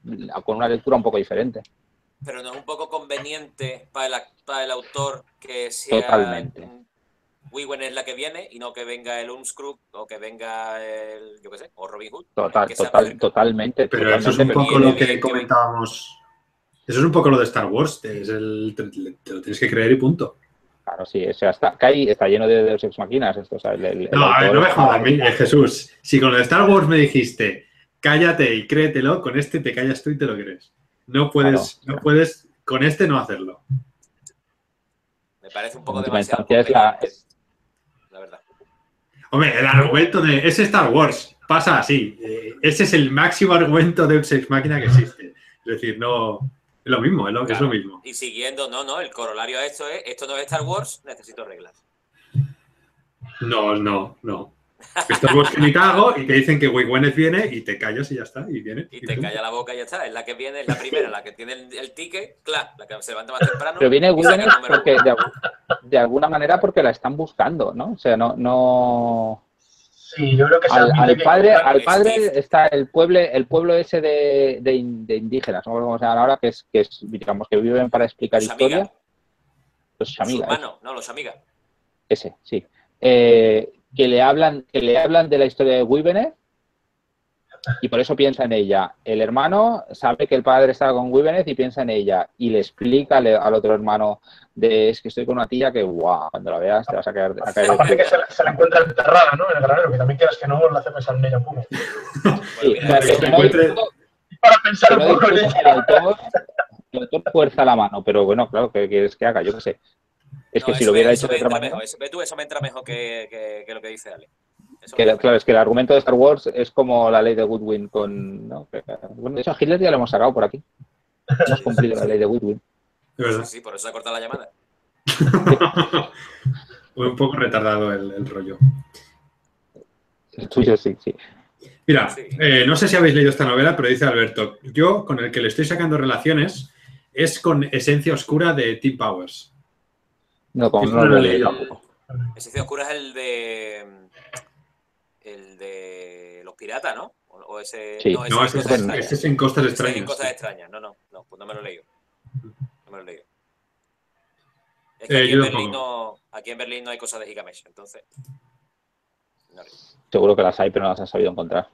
con una lectura un poco diferente. Pero no es un poco conveniente para el, para el autor que sea Totalmente. Wigwen es la que viene y no que venga el Umskrug o que venga el, yo qué sé, o Robin Hood. Total, total, totalmente. Pero eso es un poco lo que comentábamos. Eso es un poco lo de Star Wars. Es el, te, te lo tienes que creer y punto. Claro, sí, o sea, está, Kai está lleno de Deus Ex Máquinas esto, o sea, el- el- el No, a ver, no me jodas, eh, Jesús. Si con lo de Star Wars me dijiste, cállate y créetelo, con este te callas tú y te lo crees. No puedes, Claro. no puedes con este no hacerlo. Me parece un poco demasiado instancia es la- verdad. Hombre, el argumento de es Star Wars pasa así. Eh, ese es el máximo argumento de Ex Máquina que existe. Es decir, no. Es lo mismo, es lo, es Claro. lo mismo. Y siguiendo, no, no, el corolario a esto es, esto no es Star Wars, necesito reglas. No, no, no. Star Wars que ni cago y que dicen que Wigwenet viene y te callas y ya está. Y viene. Y y te calla la boca y ya está. Es la que viene, es la primera, la que tiene el, el ticket, claro, la que se levanta más temprano. Pero viene número porque de, algu- de alguna manera porque la están buscando, ¿no? O sea, no, no Sí, yo creo que al, al que- padre, al Steve. padre está el pueblo, el pueblo ese de, de in- de indígenas, no se llaman ahora, que es, que es, digamos, que viven para explicar Los historia. Los Los amigas, humanos, no, los amigas. ese, sí. Eh, que le hablan, que le hablan de la historia de Wivenet y por eso piensa en ella. El hermano sabe que el padre está con Wivenet y piensa en ella y le explica al, al otro hermano de es que estoy con una tía que guau, cuando la veas te vas a caer, a caer Aparte que culo". se la, se la encuentra enterrada, ¿no? En el granero, que también quieras que no, la hace pensar en ella un poco. Sí, Bueno, o sea, mira, que se no encuentre- discuto- Para pensar un poco en ella. que el autor, el autor fuerza la mano, pero bueno, claro, que quieres que haga? Yo qué sé. Es no, que si lo hubiera me- hecho de me otra manera. mejor, eso- ve tú, eso me entra mejor que, que- que lo que dice Ale. Que, la- claro, es que el argumento de Star Wars es como la ley de Goodwin con... Bueno, de hecho a Hitler ya lo hemos sacado por aquí. Hemos cumplido la ley de Goodwin. Sí, sí, por eso se ha cortado la llamada. Fue un poco retardado el, el rollo. El tuyo sí, sí. Mira, Sí. eh, no sé si habéis leído esta novela, pero dice Alberto, yo con el que le estoy sacando relaciones es con Esencia Oscura de Tim Powers. No, como no lo leído. tampoco. Excepción oscura es el de. El de los piratas, ¿no? O, o ese. Sí. no, ese No, es en, Extrañas. es en Costas Ese Extrañas. en cosas sí. extrañas. No, no, no, pues no me lo he leído. No me lo he leído. Es que Eh, aquí, en Berlín no, aquí en Berlín no hay cosas de Gigamesh, entonces. No, Seguro que las hay, pero no las han sabido encontrar.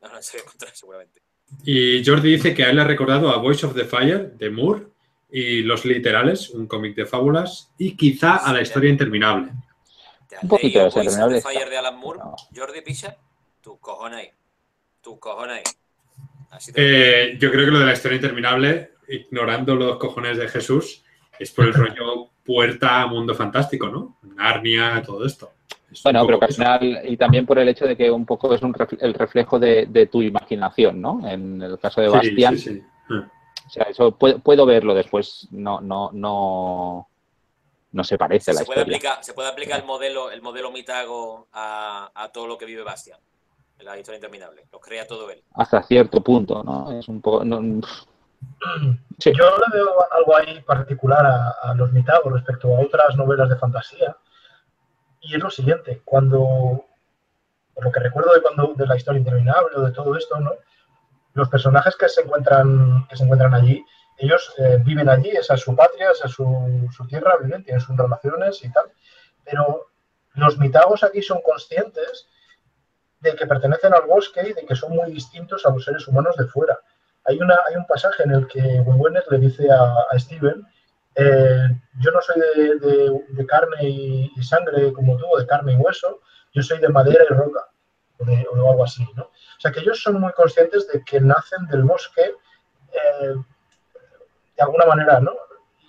no, no se voy a encontrar seguramente. Y Jordi dice que a él le ha recordado a Voice of the Fire de Moore y Los Literales, un cómic de fábulas, y quizá a la historia interminable. ¿Te has Un poquito leído Interminable Fire de Alan Moore, No. Jordi Picha? Tus cojones. Tus cojones ahí. Así te Eh, yo creo que lo de la historia interminable, ignorando los cojones de Jesús, es por el rollo puerta a mundo fantástico, ¿no? Narnia, todo esto. Es Bueno, pero que al final, y también por el hecho de que un poco es un refle- el reflejo de, de tu imaginación, ¿no? En el caso de eso. Sí, Bastian, sí, sí. O sea, eso puedo, puedo verlo después, no, no, no, no se parece a la Se puede, historia. aplicar, se puede aplicar el modelo, el modelo Mitago a, a todo lo que vive Bastian. En la historia interminable. Lo crea todo él. Hasta cierto punto, ¿no? Es un poco, no, Sí. Yo le veo algo ahí particular a, a los mitagos respecto a otras novelas de fantasía. Y es lo siguiente, cuando, por lo que recuerdo de cuando de la historia interminable o de todo esto, ¿no? Los personajes que se encuentran, que se encuentran allí, ellos eh, viven allí, esa es su patria, esa es su, su tierra, viven, tienen sus relaciones y tal. Pero los mitagos aquí son conscientes de que pertenecen al bosque y de que son muy distintos a los seres humanos de fuera. Hay, una, hay un pasaje en el que Wewenners le dice a, a Steven, eh, yo no soy de, de- carne y, sangre como tú, de carne y hueso, yo soy de madera y roca, de- o algo así, ¿no? O sea, que ellos son muy conscientes de que nacen del bosque eh, de alguna manera, ¿no?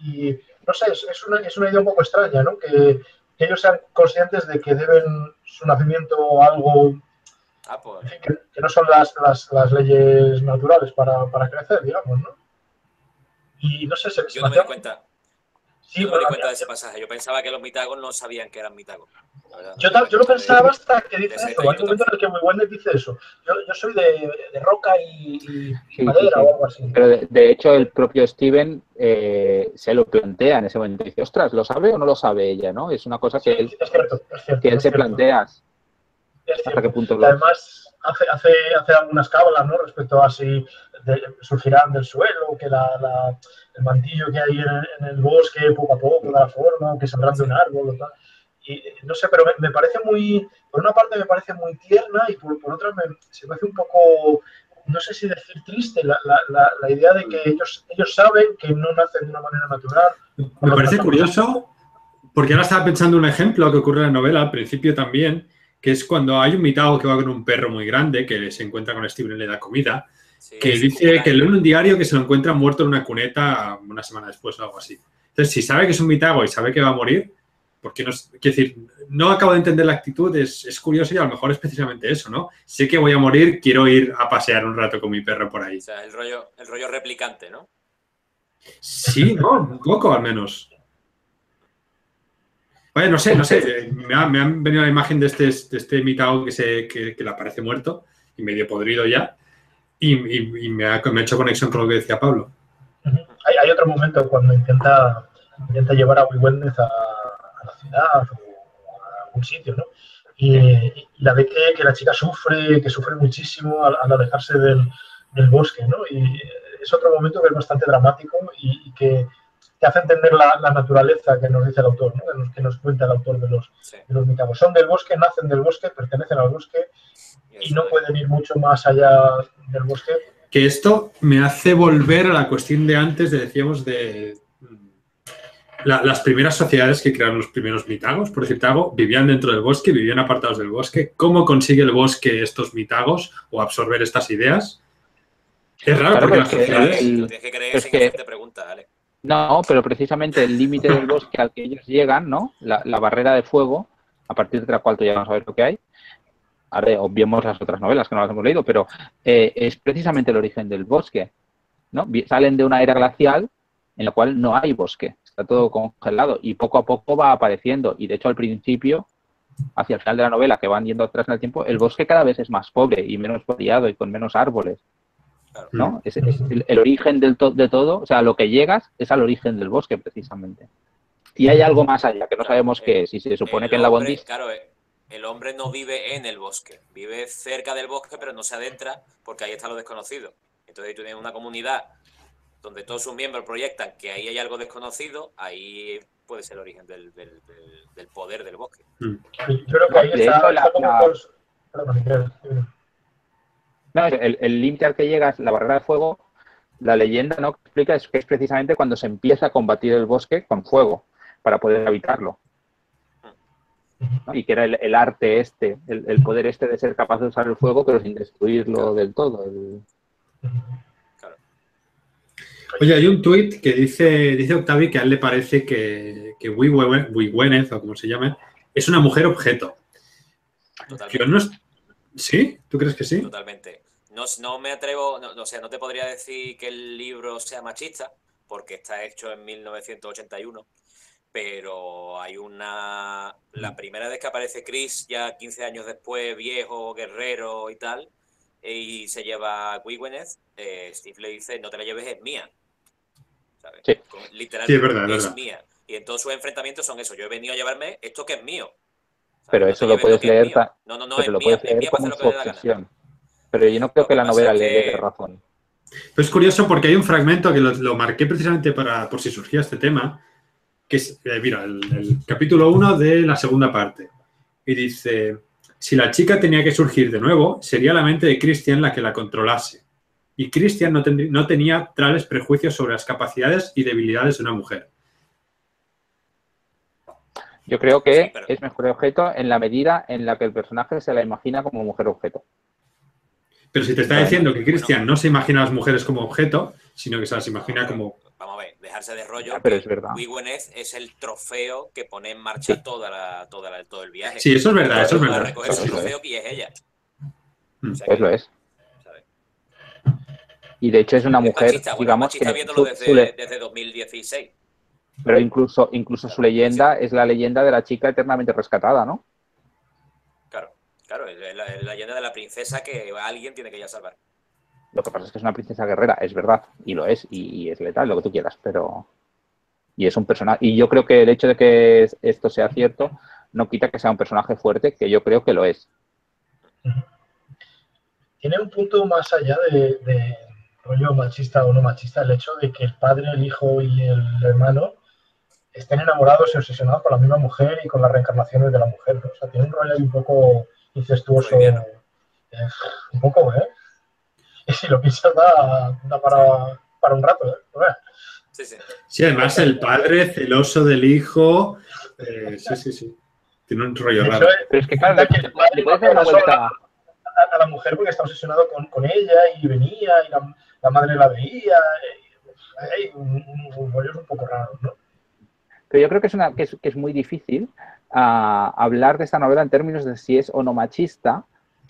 Y no sé, es, es una, es una idea un poco extraña, ¿no? Que, que ellos sean conscientes de que deben su nacimiento a algo Ah, pues. que, que no son las, las, las leyes naturales para, para crecer, digamos, ¿no? Y no sé, se, Yo no me di cuenta. Sí, no me di bueno, cuenta de ese pasaje. Yo pensaba que los mitagos no sabían que eran mitagos. Yo, yo lo pensaba hasta que dice eso. Hay un momento en el que Wewenners dice eso. Yo, yo soy de, de roca y, y Sí, madera sí, sí. o algo así. Pero de, de hecho el propio Steven eh, se lo plantea en ese momento. Dice, ostras, ¿lo sabe o no lo sabe ella? ¿no? Es una cosa que Sí, él, es cierto, es cierto. que él es se cierto, plantea hasta qué punto además hace, hace, hace algunas cábalas ¿no? respecto a si de- surgirán del suelo, que la, la- el mantillo que hay en, en el bosque poco a poco da forma, que saldrán de un árbol o tal. Y eh, no sé, pero me, me parece muy, por una parte me parece muy tierna y por, por otra me, se me hace un poco, no sé si decir triste, la, la, la, la idea de que ellos, ellos saben que no nacen de una manera natural. Me parece curioso, porque ahora estaba pensando un ejemplo que ocurre en la novela al principio también, que es cuando hay un mitago que va con un perro muy grande que se encuentra con Steven y le da comida, Sí, que dice que lee en un diario que se lo encuentra muerto en una cuneta una semana después o algo así. Entonces, si sabe que es un mitago y sabe que va a morir, ¿por qué no? Quiero decir, no acabo de entender la actitud, es, es curioso y a lo mejor es precisamente eso, ¿no? Sé que voy a morir, quiero ir a pasear un rato con mi perro por ahí. O sea, el rollo, el rollo replicante, ¿no? Sí, ¿no? Un poco al menos. Oye, no sé, no sé. eh, Me, ha- me han venido la imagen de este, de este Mitao que, se, que, que le aparece muerto y medio podrido ya. Y, y- y me, ha, me ha hecho conexión con lo que decía Pablo. Hay, hay otro momento cuando intenta, intenta llevar a Wewenners a, a la ciudad o a algún sitio, ¿no? Y, y la ve que, que la chica sufre, que sufre muchísimo al, al alejarse del, del bosque, ¿no? Y es otro momento que es bastante dramático y que te hace entender la, la naturaleza que nos dice el autor, ¿no? Que nos, que nos cuenta el autor de los, Sí. de los mitagos. Son del bosque, nacen del bosque, pertenecen al bosque y no pueden ir mucho más allá del bosque. Que esto me hace volver a la cuestión de antes, de, decíamos, de mm, la- las primeras sociedades que crearon los primeros mitagos, por decirte algo, vivían dentro del bosque, vivían apartados del bosque. ¿Cómo consigue el bosque estos mitagos o absorber estas ideas? Es raro Claro, porque las sociedades... tienes que creer es sin que- hacerte preguntas, Ale. No, pero precisamente el límite del bosque al que ellos llegan, ¿no? La, la barrera de fuego, a partir de la cual tú ya no sabes lo que hay. Ahora obviemos las otras novelas que no las hemos leído, pero eh, es precisamente el origen del bosque, ¿no? Salen de una era glacial en la cual no hay bosque, está todo congelado y poco a poco va apareciendo. Y de hecho al principio, hacia el final de la novela, que van yendo atrás en el tiempo, el bosque cada vez es más pobre y menos variado y con menos árboles. Claro. ¿no? Es, es el, el origen del to- de todo, o sea, a lo que llegas es al origen del bosque, precisamente. Y hay algo más allá, que no sabemos qué es, y se supone El que en la hombre, Bondis... Claro, eh, el hombre no vive en el bosque, vive cerca del bosque, pero no se adentra porque ahí está lo desconocido. Entonces tú tienes una comunidad donde todos sus miembros proyectan que ahí hay algo desconocido, ahí puede ser el origen del, del- del- del poder del bosque. Mm. Yo creo que ahí está, hecho, la- está como la- cons- Perdón, Miguel, dime. No, el el límite al que llegas, la barrera de fuego, la leyenda no explica es que es precisamente cuando se empieza a combatir el bosque con fuego para poder habitarlo. ¿no? Y que era el, el arte este, el, el poder este de ser capaz de usar el fuego, pero sin destruirlo del todo. el- Oye, hay un tuit que dice, dice Octavi que a él le parece que, que Gwyneth, o como se llame, es una mujer objeto. Yo no es- ¿Sí? ¿Tú crees que sí? Totalmente. No, no me atrevo, no, o sea, no te podría decir que el libro sea machista, porque está hecho en 1981, pero hay una... La primera vez que aparece Chris, ya 15 años después, viejo, guerrero y tal, y se lleva a Gwyneth, eh, Steve le dice, no te la lleves, es mía. ¿Sabes? Sí. Literalmente, Sí, es verdad, es es verdad. mía. Y en todos sus enfrentamientos son eso, yo he venido a llevarme esto que es mío. Pero No eso lo puedes es leer No, no, no, pero es lo mía, puedes es leer como hacer su obsesión. Pero yo no creo que la novela le dé razón. Pero es curioso porque hay un fragmento que lo, lo marqué precisamente para, por si surgía este tema, que es, eh, mira, el, el capítulo 1 de la segunda parte. Y dice, si la chica tenía que surgir de nuevo, sería la mente de Christian la que la controlase. Y Christian no, tendrí- no tenía tales prejuicios sobre las capacidades y debilidades de una mujer. Yo creo que Sí, pero- es mejor objeto en la medida en la que el personaje se la imagina como mujer objeto. Pero si te está Bueno, diciendo que Christian no se imagina a las mujeres como objeto, sino que se las imagina como... Vamos a ver, dejarse de rollo. Ya, pero que es verdad. Gwyneth es el trofeo que pone en marcha Sí. toda la, toda la- todo el viaje. Sí, eso es verdad, eso es verdad. recoger Eso su es trofeo y es ella. Mm. O sea Pues que, lo es. ¿sabes? Y de hecho es una Es mujer, machista, bueno, digamos machista que viéndolo desde, su desde 2016. Pero incluso, incluso su leyenda es la leyenda de la chica eternamente rescatada, ¿no? Claro, claro, es la, es la leyenda de la princesa que alguien tiene que ir a salvar. Lo que pasa es que es una princesa guerrera, es verdad, y lo es, y, y es letal, lo que tú quieras, pero... Y es un personaje... Y yo creo que el hecho de que es- esto sea cierto no quita que sea un personaje fuerte, que yo creo que lo es. Tiene un punto más allá de, de rollo machista o no machista el hecho de que el padre, el hijo y el hermano estén enamorados y obsesionados con la misma mujer y con las reencarnaciones de la mujer. ¿no? O sea, tiene un rollo ahí un poco incestuoso. Eh, un poco, ¿eh? Y si lo piensas da, da para, para un rato, ¿eh? Sí, sí. Sí, además el padre celoso del hijo... eh, sí, sí, sí. Tiene un rollo raro. hecho, Pero es que, claro, que el le padre puedes dar una vuelta... a, a la mujer porque está obsesionado con, con ella y venía y la, la madre la veía. y- hay un, un, un rollos un poco raros, ¿no? Pero yo creo que es, una, que es, que es muy difícil ah, hablar de esta novela en términos de si es o no machista,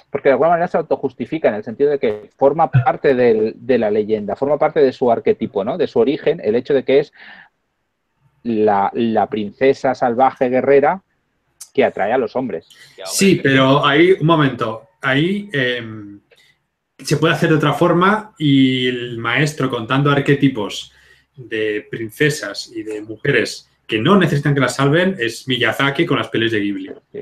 porque de alguna manera se autojustifica en el sentido de que forma parte de la leyenda, forma parte de su arquetipo, ¿no? de su origen, el hecho de que es la, la princesa salvaje guerrera que atrae a los hombres. Sí, pero ahí, un momento, ahí eh, se puede hacer de otra forma y el maestro contando arquetipos de princesas y de mujeres que no necesitan que las salven es Miyazaki con las pelis de Ghibli. Sí.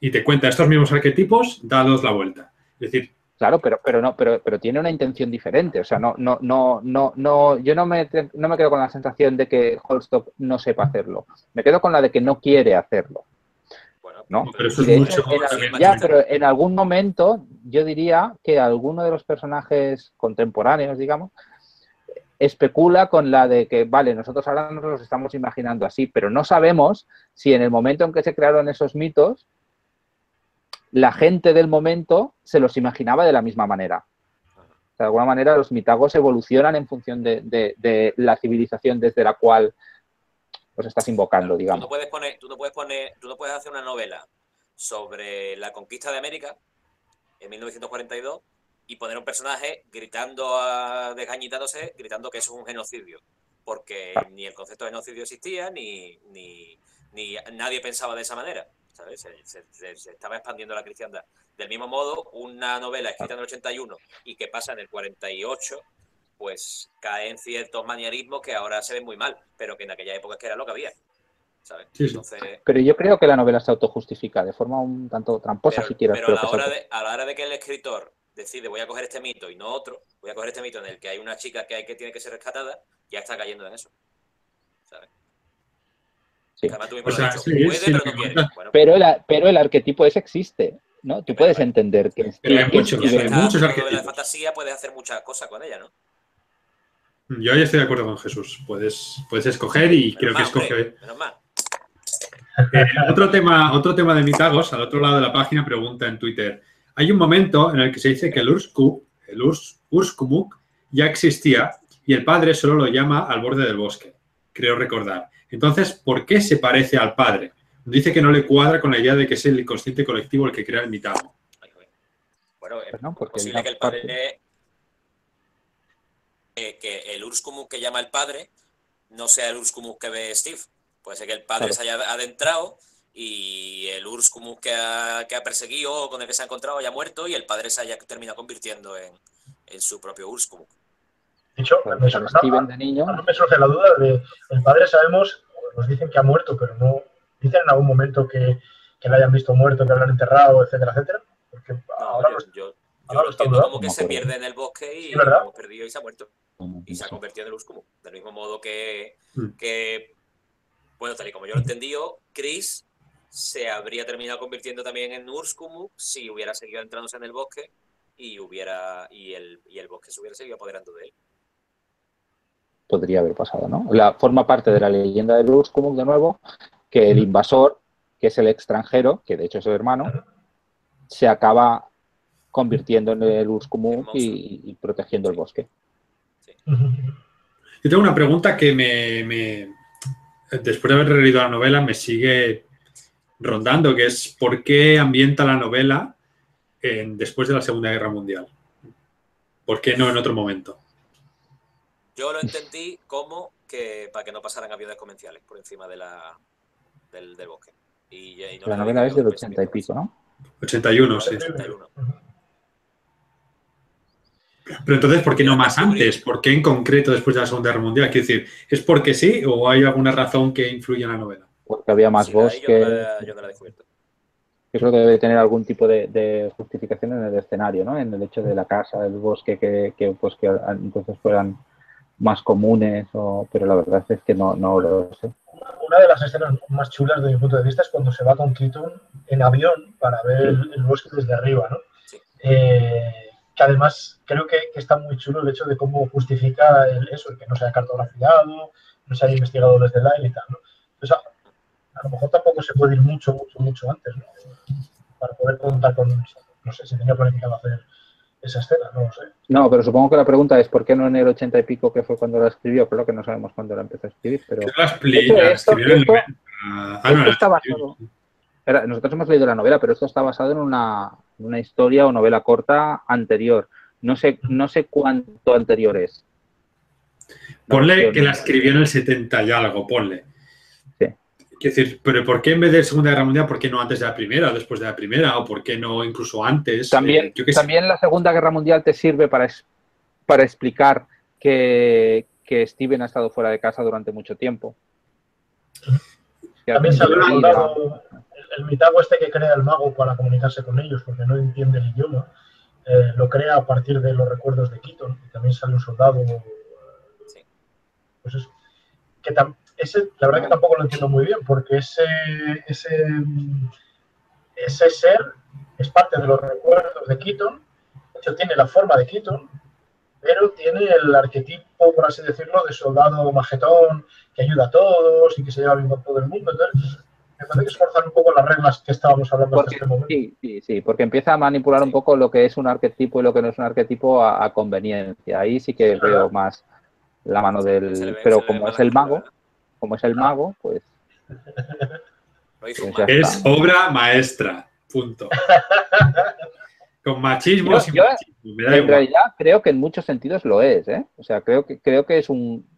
Y te cuenta estos mismos arquetipos dados la vuelta. Es decir, Claro, pero, pero no, pero, pero tiene una intención diferente. O sea, no, no, no, no, no, yo no me, no me quedo con la sensación de que Holstop no sepa hacerlo. Me quedo con la de que no quiere hacerlo. bueno, ¿no? pero eso Y es de mucho hecho, en- también ya, pero en algún momento yo diría que alguno de los personajes contemporáneos, digamos, especula con la de que, vale, nosotros ahora nos los estamos imaginando así, pero no sabemos si en el momento en que se crearon esos mitos, la gente del momento se los imaginaba de la misma manera. De alguna manera los mitagos evolucionan en función de, de- de la civilización desde la cual pues estás invocando, Tú no digamos. puedes poner, tú no puedes poner, tú no puedes hacer una novela sobre la conquista de América en 1942 y poner un personaje gritando, a- desgañitándose, gritando que eso es un genocidio. Porque ni el concepto de genocidio existía, ni, ni, ni nadie pensaba de esa manera. ¿sabes? Se, se- se- se estaba expandiendo la cristiandad. Del mismo modo, una novela escrita en el 81 y que pasa en el 48, pues cae en ciertos manierismos que ahora se ven muy mal, pero que en aquella época es que era lo que había. ¿sabes? Sí, sí. Entonces, Pero yo creo que la novela se autojustifica de forma un tanto tramposa, pero, si quieres. pero a, la hora de, a la hora de que el escritor decide voy a coger este mito y no otro, voy a coger este mito en el que hay una chica que, hay, que tiene que ser rescatada, ya está cayendo en eso. ¿sabes? Sí. O sea, sí, puede, sí, pero no quiere. Bueno, Pero el, pero el arquetipo ese existe, ¿no? Tú Pero puedes entender que, pero hay que muchos, hay muchos novela de arquetipos. fantasía, puedes hacer muchas cosas con ella, ¿no? yo ya estoy de acuerdo con Jesús. Puedes, puedes escoger y creo que escoge... hombre, menos mal. Eh, otro, tema, otro tema de mitagos, al otro lado de la página, pregunta en Twitter. Hay un momento en el que se dice que el Ursku, el Urs, Urskumuk, ya existía y el padre solo lo llama al borde del bosque, creo recordar. Entonces, ¿por qué se parece al padre? dice que no le cuadra con la idea de que es el inconsciente colectivo el que crea el mitago. Bueno, es posible que el padre... que el Urskumuk que llama el padre no sea el Urskumuk que ve Steve. Puede ser que el padre se haya adentrado y el Urskumuk que ha, que ha perseguido o con el que se ha encontrado haya muerto y el padre se haya terminado convirtiendo en, en su propio Urskumuk. De hecho, me, me, surge la duda de el padre sabemos, nos dicen que ha muerto, pero no dicen en algún momento que, que lo hayan visto muerto, que lo han enterrado, etcétera, etcétera. Porque ahora yo, yo, lo entiendo como que se pierde en el bosque y lo hemos perdido y se ha muerto. Y se ha convertido en el Urskumuk. Del mismo modo que, mm. que, bueno, tal y como yo lo he entendido, Chris se habría terminado convirtiendo también en Urskumuk si hubiera seguido entrándose en el bosque y hubiera y el, y el bosque se hubiera seguido apoderando de él. Podría haber pasado, ¿no? La forma parte de la leyenda del Urskumuk de nuevo, que el invasor, que es el extranjero, que de hecho es su hermano, se acaba convirtiendo en el Urskumuk y, protegiendo el bosque. Yo tengo una pregunta que me, después de haber leído la novela, me sigue rondando, que es ¿por qué ambienta la novela después de la Segunda Guerra Mundial? ¿Por qué no en otro momento? Yo lo entendí como que para que no pasaran aviones comerciales por encima de la, del, bosque. la novela es del 80 y pico, ¿no? 81, sí. Pero entonces, ¿por qué no más antes? ¿Por qué en concreto después de la Segunda Guerra Mundial? Quiero decir, ¿es porque sí o hay alguna razón que influye en la novela? Porque había más bosque. Yo, creo que debe tener algún tipo de, justificación en el escenario, ¿no? En el hecho de la casa, del bosque, que, pues que entonces fueran más comunes, o, pero la verdad es que no, no lo sé. Una de las escenas más chulas desde mi punto de vista es cuando se va con Keaton en avión para ver el, bosque desde arriba, ¿no? Eh, que además creo que, está muy chulo el hecho de cómo justifica eso, el que no se haya cartografiado, no se haya investigado desde el aire y tal, ¿no? Entonces, a, lo mejor tampoco se puede ir mucho, mucho, mucho antes, ¿no? Para poder contar con, no sé, si tenía planificado hacer esa escena, no lo sé. No, pero supongo que la pregunta es ¿por qué no en el ochenta y pico que fue cuando la escribió? Creo que no sabemos cuándo la empezó a escribir, pero... la escribió en ah, está basado... nosotros hemos leído la novela, pero esto está basado en una, una historia o novela corta anterior. No sé, no sé cuánto anterior es. Ponle que la escribió en el 70 y algo, ponle. Sí. Quiero decir, pero ¿por qué en vez de Segunda Guerra Mundial, por qué no antes de la Primera o después de la Primera? ¿O por qué no incluso antes? También, eh, también la Segunda Guerra Mundial te sirve para, para explicar que, que Steven ha estado fuera de casa durante mucho tiempo. También se ha el mitago este que crea el mago para comunicarse con ellos, porque no entiende el idioma, eh, lo crea a partir de los recuerdos de Keaton, y también sale un soldado. Pues eso. Que ese, la verdad que tampoco lo entiendo muy bien, porque ese, ese, ese ser es parte de los recuerdos de Keaton, de hecho tiene la forma de Keaton, pero tiene el arquetipo, por así decirlo, de soldado majetón, que ayuda a todos y que se lleva bien con todo el mundo. Entonces, me parece que esforzar un poco las reglas que estábamos hablando porque, este momento. Sí, sí, sí, porque empieza a manipular un poco lo que es un arquetipo y lo que no es un arquetipo a, conveniencia. Ahí sí que veo más la mano del... pero como es el mago, como es el mago, pues... pues es obra maestra, punto. Con machismo En realidad creo que en muchos sentidos lo es, ¿eh? O sea, creo que, creo que es un...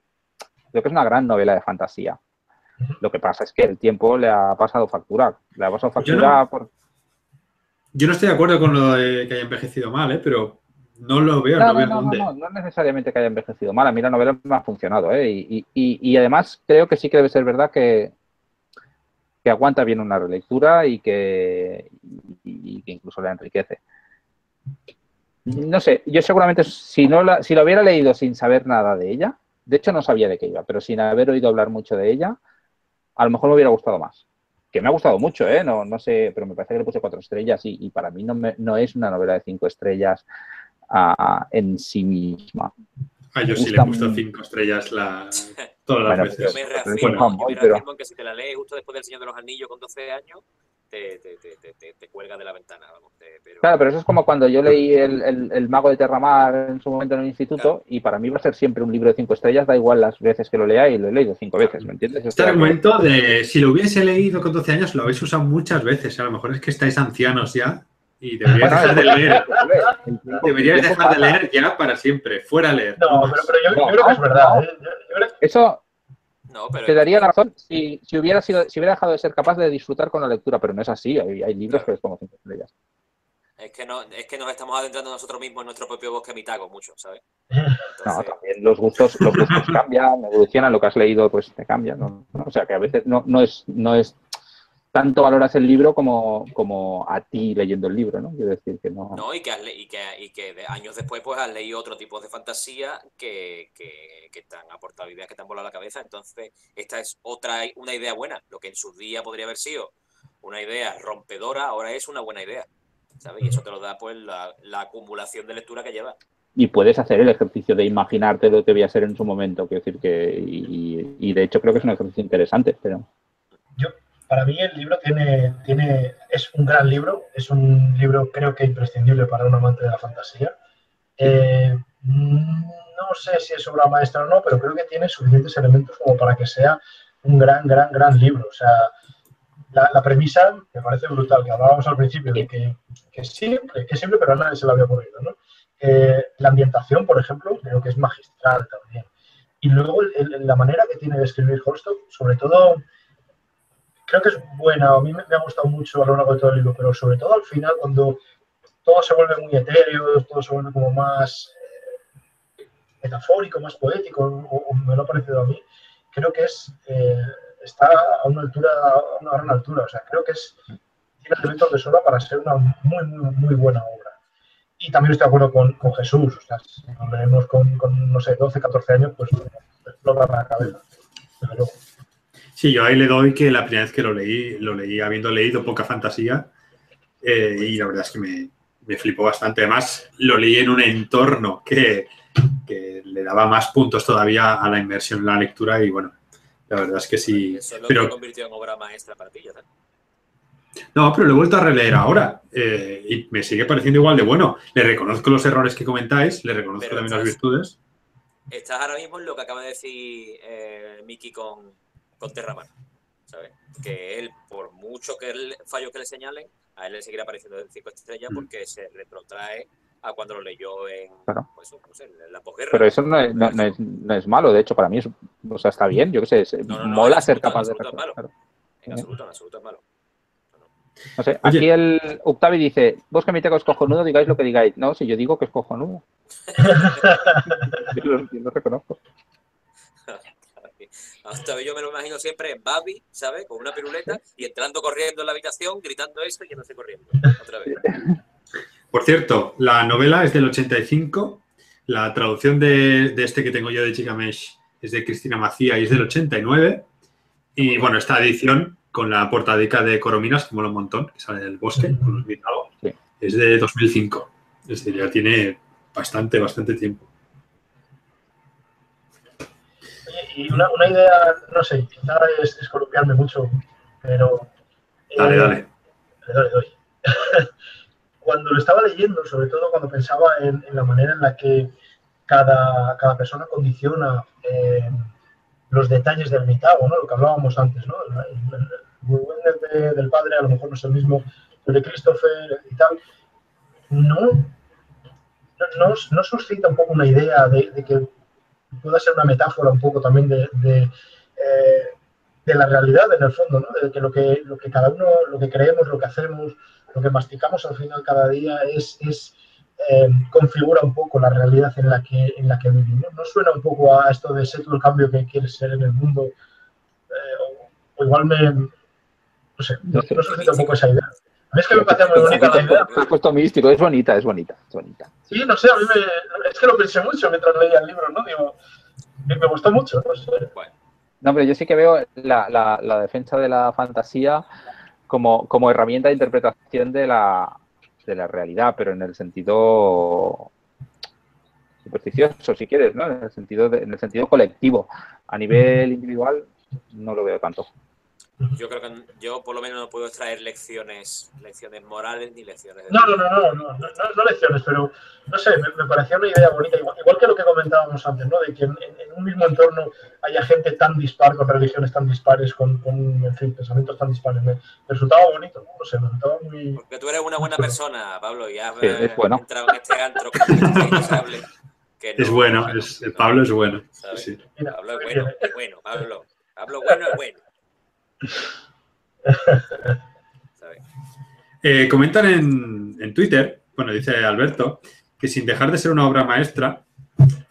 Creo que es una gran novela de fantasía. Lo que pasa es que el tiempo le ha pasado factura. Le ha pasado factura yo no, por. Yo no estoy de acuerdo con lo de que haya envejecido mal, ¿eh? pero no lo veo, no, veo dónde. No, no, es necesariamente que haya envejecido mal. A mí la novela me ha funcionado, ¿eh? Y, y, y, además creo que sí que debe ser verdad que, que aguanta bien una relectura y que, y, que incluso la enriquece. No sé, yo seguramente si no la, si lo hubiera leído sin saber nada de ella, de hecho no sabía de qué iba, pero sin haber oído hablar mucho de ella, a lo mejor me hubiera gustado más. Que me ha gustado mucho, ¿eh? No, no sé, pero me parece que le puse cuatro estrellas y, para mí no, no, es una novela de cinco estrellas uh, en sí misma. Ah, yo sí le he puesto cinco estrellas la, todas las veces. Yo me reafirmo, bueno, me reafirmo pero... que si te la lees justo después del Señor de los Anillos con 12 años, te, te, te, te cuelga de la ventana. Vamos, pero... Claro, pero eso es como cuando yo leí el, el, Mago de Terramar en su momento en el instituto y para mí va a ser siempre un libro de cinco estrellas, da igual las veces que lo lea y lo he leído cinco veces, ¿me entiendes? Este argumento de si lo hubiese leído con 12 años lo habéis usado muchas veces, a lo mejor es que estáis ancianos ya y deberíais dejar de leer. deberíais dejar de leer ya para siempre, fuera a leer. No, pero, pero yo, creo que es verdad. ¿eh? Eso te daría la razón si, si, hubiera sido, si hubiera dejado de ser capaz de disfrutar con la lectura, pero no es así. Hay, hay libros que es como cinco estrellas. Es que, no, es que nos estamos adentrando nosotros mismos en nuestro propio bosque mitago mucho, ¿sabes? No, también los gustos, los gustos cambian, evolucionan, lo que has leído pues te cambia, ¿no? O sea que a veces no, no es, no es tanto valoras el libro como, como a ti leyendo el libro, ¿no? Quiero decir que no. No, y que, y que, y que años después pues has leído otro tipo de fantasía que, que, que te han aportado ideas que te han volado la cabeza. Entonces, esta es otra, una idea buena. Lo que en su día podría haber sido una idea rompedora, ahora es una buena idea. ¿Sabes? Y eso te lo da pues la, la acumulación de lectura que lleva. Y puedes hacer el ejercicio de imaginarte lo que voy a ser en su momento. Quiero decir que, y, y de hecho creo que es un ejercicio interesante, pero. Para mí el libro tiene, tiene, es un gran libro, es un libro creo que imprescindible para un amante de la fantasía. Eh, no sé si es obra maestra o no, pero creo que tiene suficientes elementos como para que sea un gran, gran, gran libro. O sea, la, premisa me parece brutal, que hablábamos al principio de que, que siempre, que siempre, pero a nadie se la había ocurrido, ¿no? Eh, la ambientación, por ejemplo, creo que es magistral también. Y luego la manera que tiene de escribir Holstock, sobre todo creo que es buena, a mí me, ha gustado mucho a lo largo de todo el libro, pero sobre todo al final cuando todo se vuelve muy etéreo, todo se vuelve como más eh, metafórico, más poético, o, me lo ha parecido a mí, creo que es eh, está a una altura, a una gran altura, o sea, creo que es tiene elementos de sobra para ser una muy, muy, buena obra. Y también estoy de acuerdo con, Jesús, o sea, si lo leemos con, no sé, 12, 14 años, pues explota la cabeza. Pero, Sí, yo ahí le doy que la primera vez que lo leí, lo leí habiendo leído poca fantasía eh, y la verdad es que me, me, flipó bastante. Además, lo leí en un entorno que, que, le daba más puntos todavía a la inmersión en la lectura y bueno, la verdad es que sí. Eso lo pero, convirtió en obra maestra para ti, ¿no? No, pero lo he vuelto a releer ahora eh, y me sigue pareciendo igual de bueno. Le reconozco los errores que comentáis, le reconozco pero también estás, las virtudes. Estás ahora mismo en lo que acaba de decir eh, Miki con, con Terramar, ¿sabes? Que él, por mucho que el fallo que le señalen, a él le seguirá pareciendo de 5 estrellas mm. porque se retrotrae a cuando lo leyó en, pues, no sé, en la posguerra. Pero eso no es, no, no, es, no es, malo, de hecho, para mí es, o sea, está bien, yo qué sé, mola ser capaz de... Claro. En absoluto, en absoluto es malo. No sé, aquí el Octavi dice, vos que mi teco es cojonudo, digáis lo que digáis. No, si yo digo que es cojonudo. yo, lo, yo lo reconozco. Hasta yo me lo imagino siempre en Babi, ¿sabes? Con una piruleta y entrando corriendo en la habitación, gritando esto y yéndose corriendo. Otra vez. Por cierto, la novela es del 85. La traducción de, de este que tengo yo de Chicamesh es de Cristina Macía y es del 89. Y bueno, esta edición con la portadica de Corominas, que mola un montón, que sale del bosque, con los sí. es de 2005. Es decir, ya tiene bastante, bastante tiempo y una, una, idea, no sé, quizá es, es columpiarme mucho, pero... Dale, eh, dale. Le doy, doy. cuando lo estaba leyendo, sobre todo cuando pensaba en, en la manera en la que cada, cada persona condiciona eh, los detalles del mitago, ¿no? lo que hablábamos antes, ¿no? el, el, el de, del padre a lo mejor no es el mismo el de Christopher y tal, no, no, no suscita un poco una idea de, de que pueda ser una metáfora un poco también de, de, eh, de, la realidad en el fondo, ¿no? de que lo, que lo que cada uno, lo que creemos, lo que hacemos, lo que masticamos al final cada día es, es eh, configura un poco la realidad en la que, en la que vivimos. ¿No suena un poco a esto de ser el cambio que quieres ser en el mundo? Eh, o, o, igual me... No sé, no, no suscita un poco esa idea. A mí es que me parece muy bonita la idea. Has puesto místico, es bonita, es bonita, es bonita. Sí, no sé, a mí me, es que lo pensé mucho mientras leía el libro, ¿no? Digo, me, me gustó mucho, no sé. Bueno. No, pero yo sí que veo la, la, la defensa de la fantasía como, como, herramienta de interpretación de la, de la realidad, pero en el sentido supersticioso, si quieres, ¿no? En el sentido, de, en el sentido colectivo. A nivel individual no lo veo tanto. Yo creo que yo por lo menos no puedo extraer lecciones, lecciones morales ni lecciones de No, no, no, no, no, no, no lecciones, pero no sé, me, me parecía una idea bonita, igual, igual que lo que comentábamos antes, ¿no? De que en, en un mismo entorno haya gente tan dispar, con religiones tan dispares, con, con en fin, pensamientos tan dispares. Me, me resultaba bonito, no sé, me resultaba muy... Porque tú eres una buena persona, Pablo, y has Sí, es bueno. entrado en este antro que Es no- bueno, que no- es, Pablo es bueno. sí. Mira, Pablo es bueno, es bueno, Pablo. Pablo bueno es bueno. Eh, comentan en, en Twitter, bueno, dice Alberto, que sin dejar de ser una obra maestra,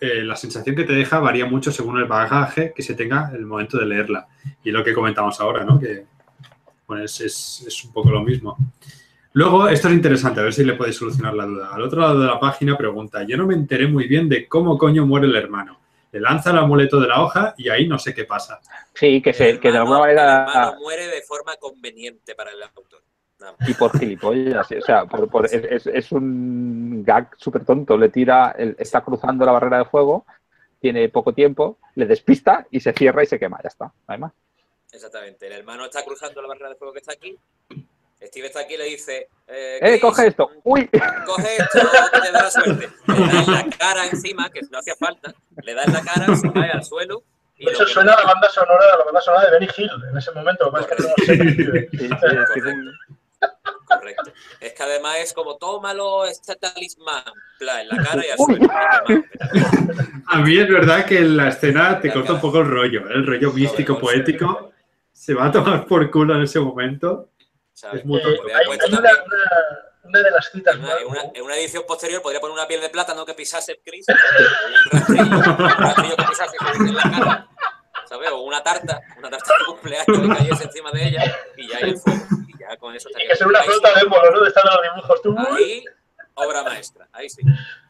eh, la sensación que te deja varía mucho según el bagaje que se tenga el momento de leerla. Y lo que comentamos ahora, ¿no? Que es- es un poco lo mismo. Luego, esto es interesante, a ver si le podéis solucionar la duda. Al otro lado de la página pregunta, yo no me enteré muy bien de cómo coño muere el hermano. Le lanza el amuleto de la hoja y ahí no sé qué pasa. Sí, que, se, El que de alguna hermano- El manera. hermano muere de forma conveniente para el autor. Y por gilipollas, o sea, por- por- es, es- es un gag súper tonto. Le tira, el- está cruzando la barrera de fuego, tiene poco tiempo, le despista y se cierra y se quema. Ya está, no hay más. Exactamente. El hermano está cruzando la barrera de fuego que está aquí. Steve está aquí y le dice: Eh, ¡Eh, coge esto! ¡Uy! coge esto, que te da la suerte. Le da en la cara encima, que no hacía falta, le da en la cara, se cae al suelo. Que- suena la banda sonora, la banda sonora de Benny Hill en ese momento. que no sé. Sí, sí, Correcto. Es que además es como, tómalo, este talismán, pla, en la cara y quemado. A mí es verdad que en la escena te Ya, corta un poco el rollo, ¿eh? el rollo místico, poético. Se va a tomar por culo en ese momento. ¿Sabes? Es muy Eh, tonto. Hay, hay una, una- una de las citas En más. una, en una- en una edición posterior podría poner una piel de plátano que pisase Chris, un rastrillo, un rastrillo que pisase en la cara, ¿sabes? O una tarta, una tarta de cumpleaños que cayese encima de ella y ya hay el fuego. Y ya con eso Y estaría que ser una flota de ébola, ¿no? De estar los dibujos. Tú, Ahí, obra maestra, ahí sí.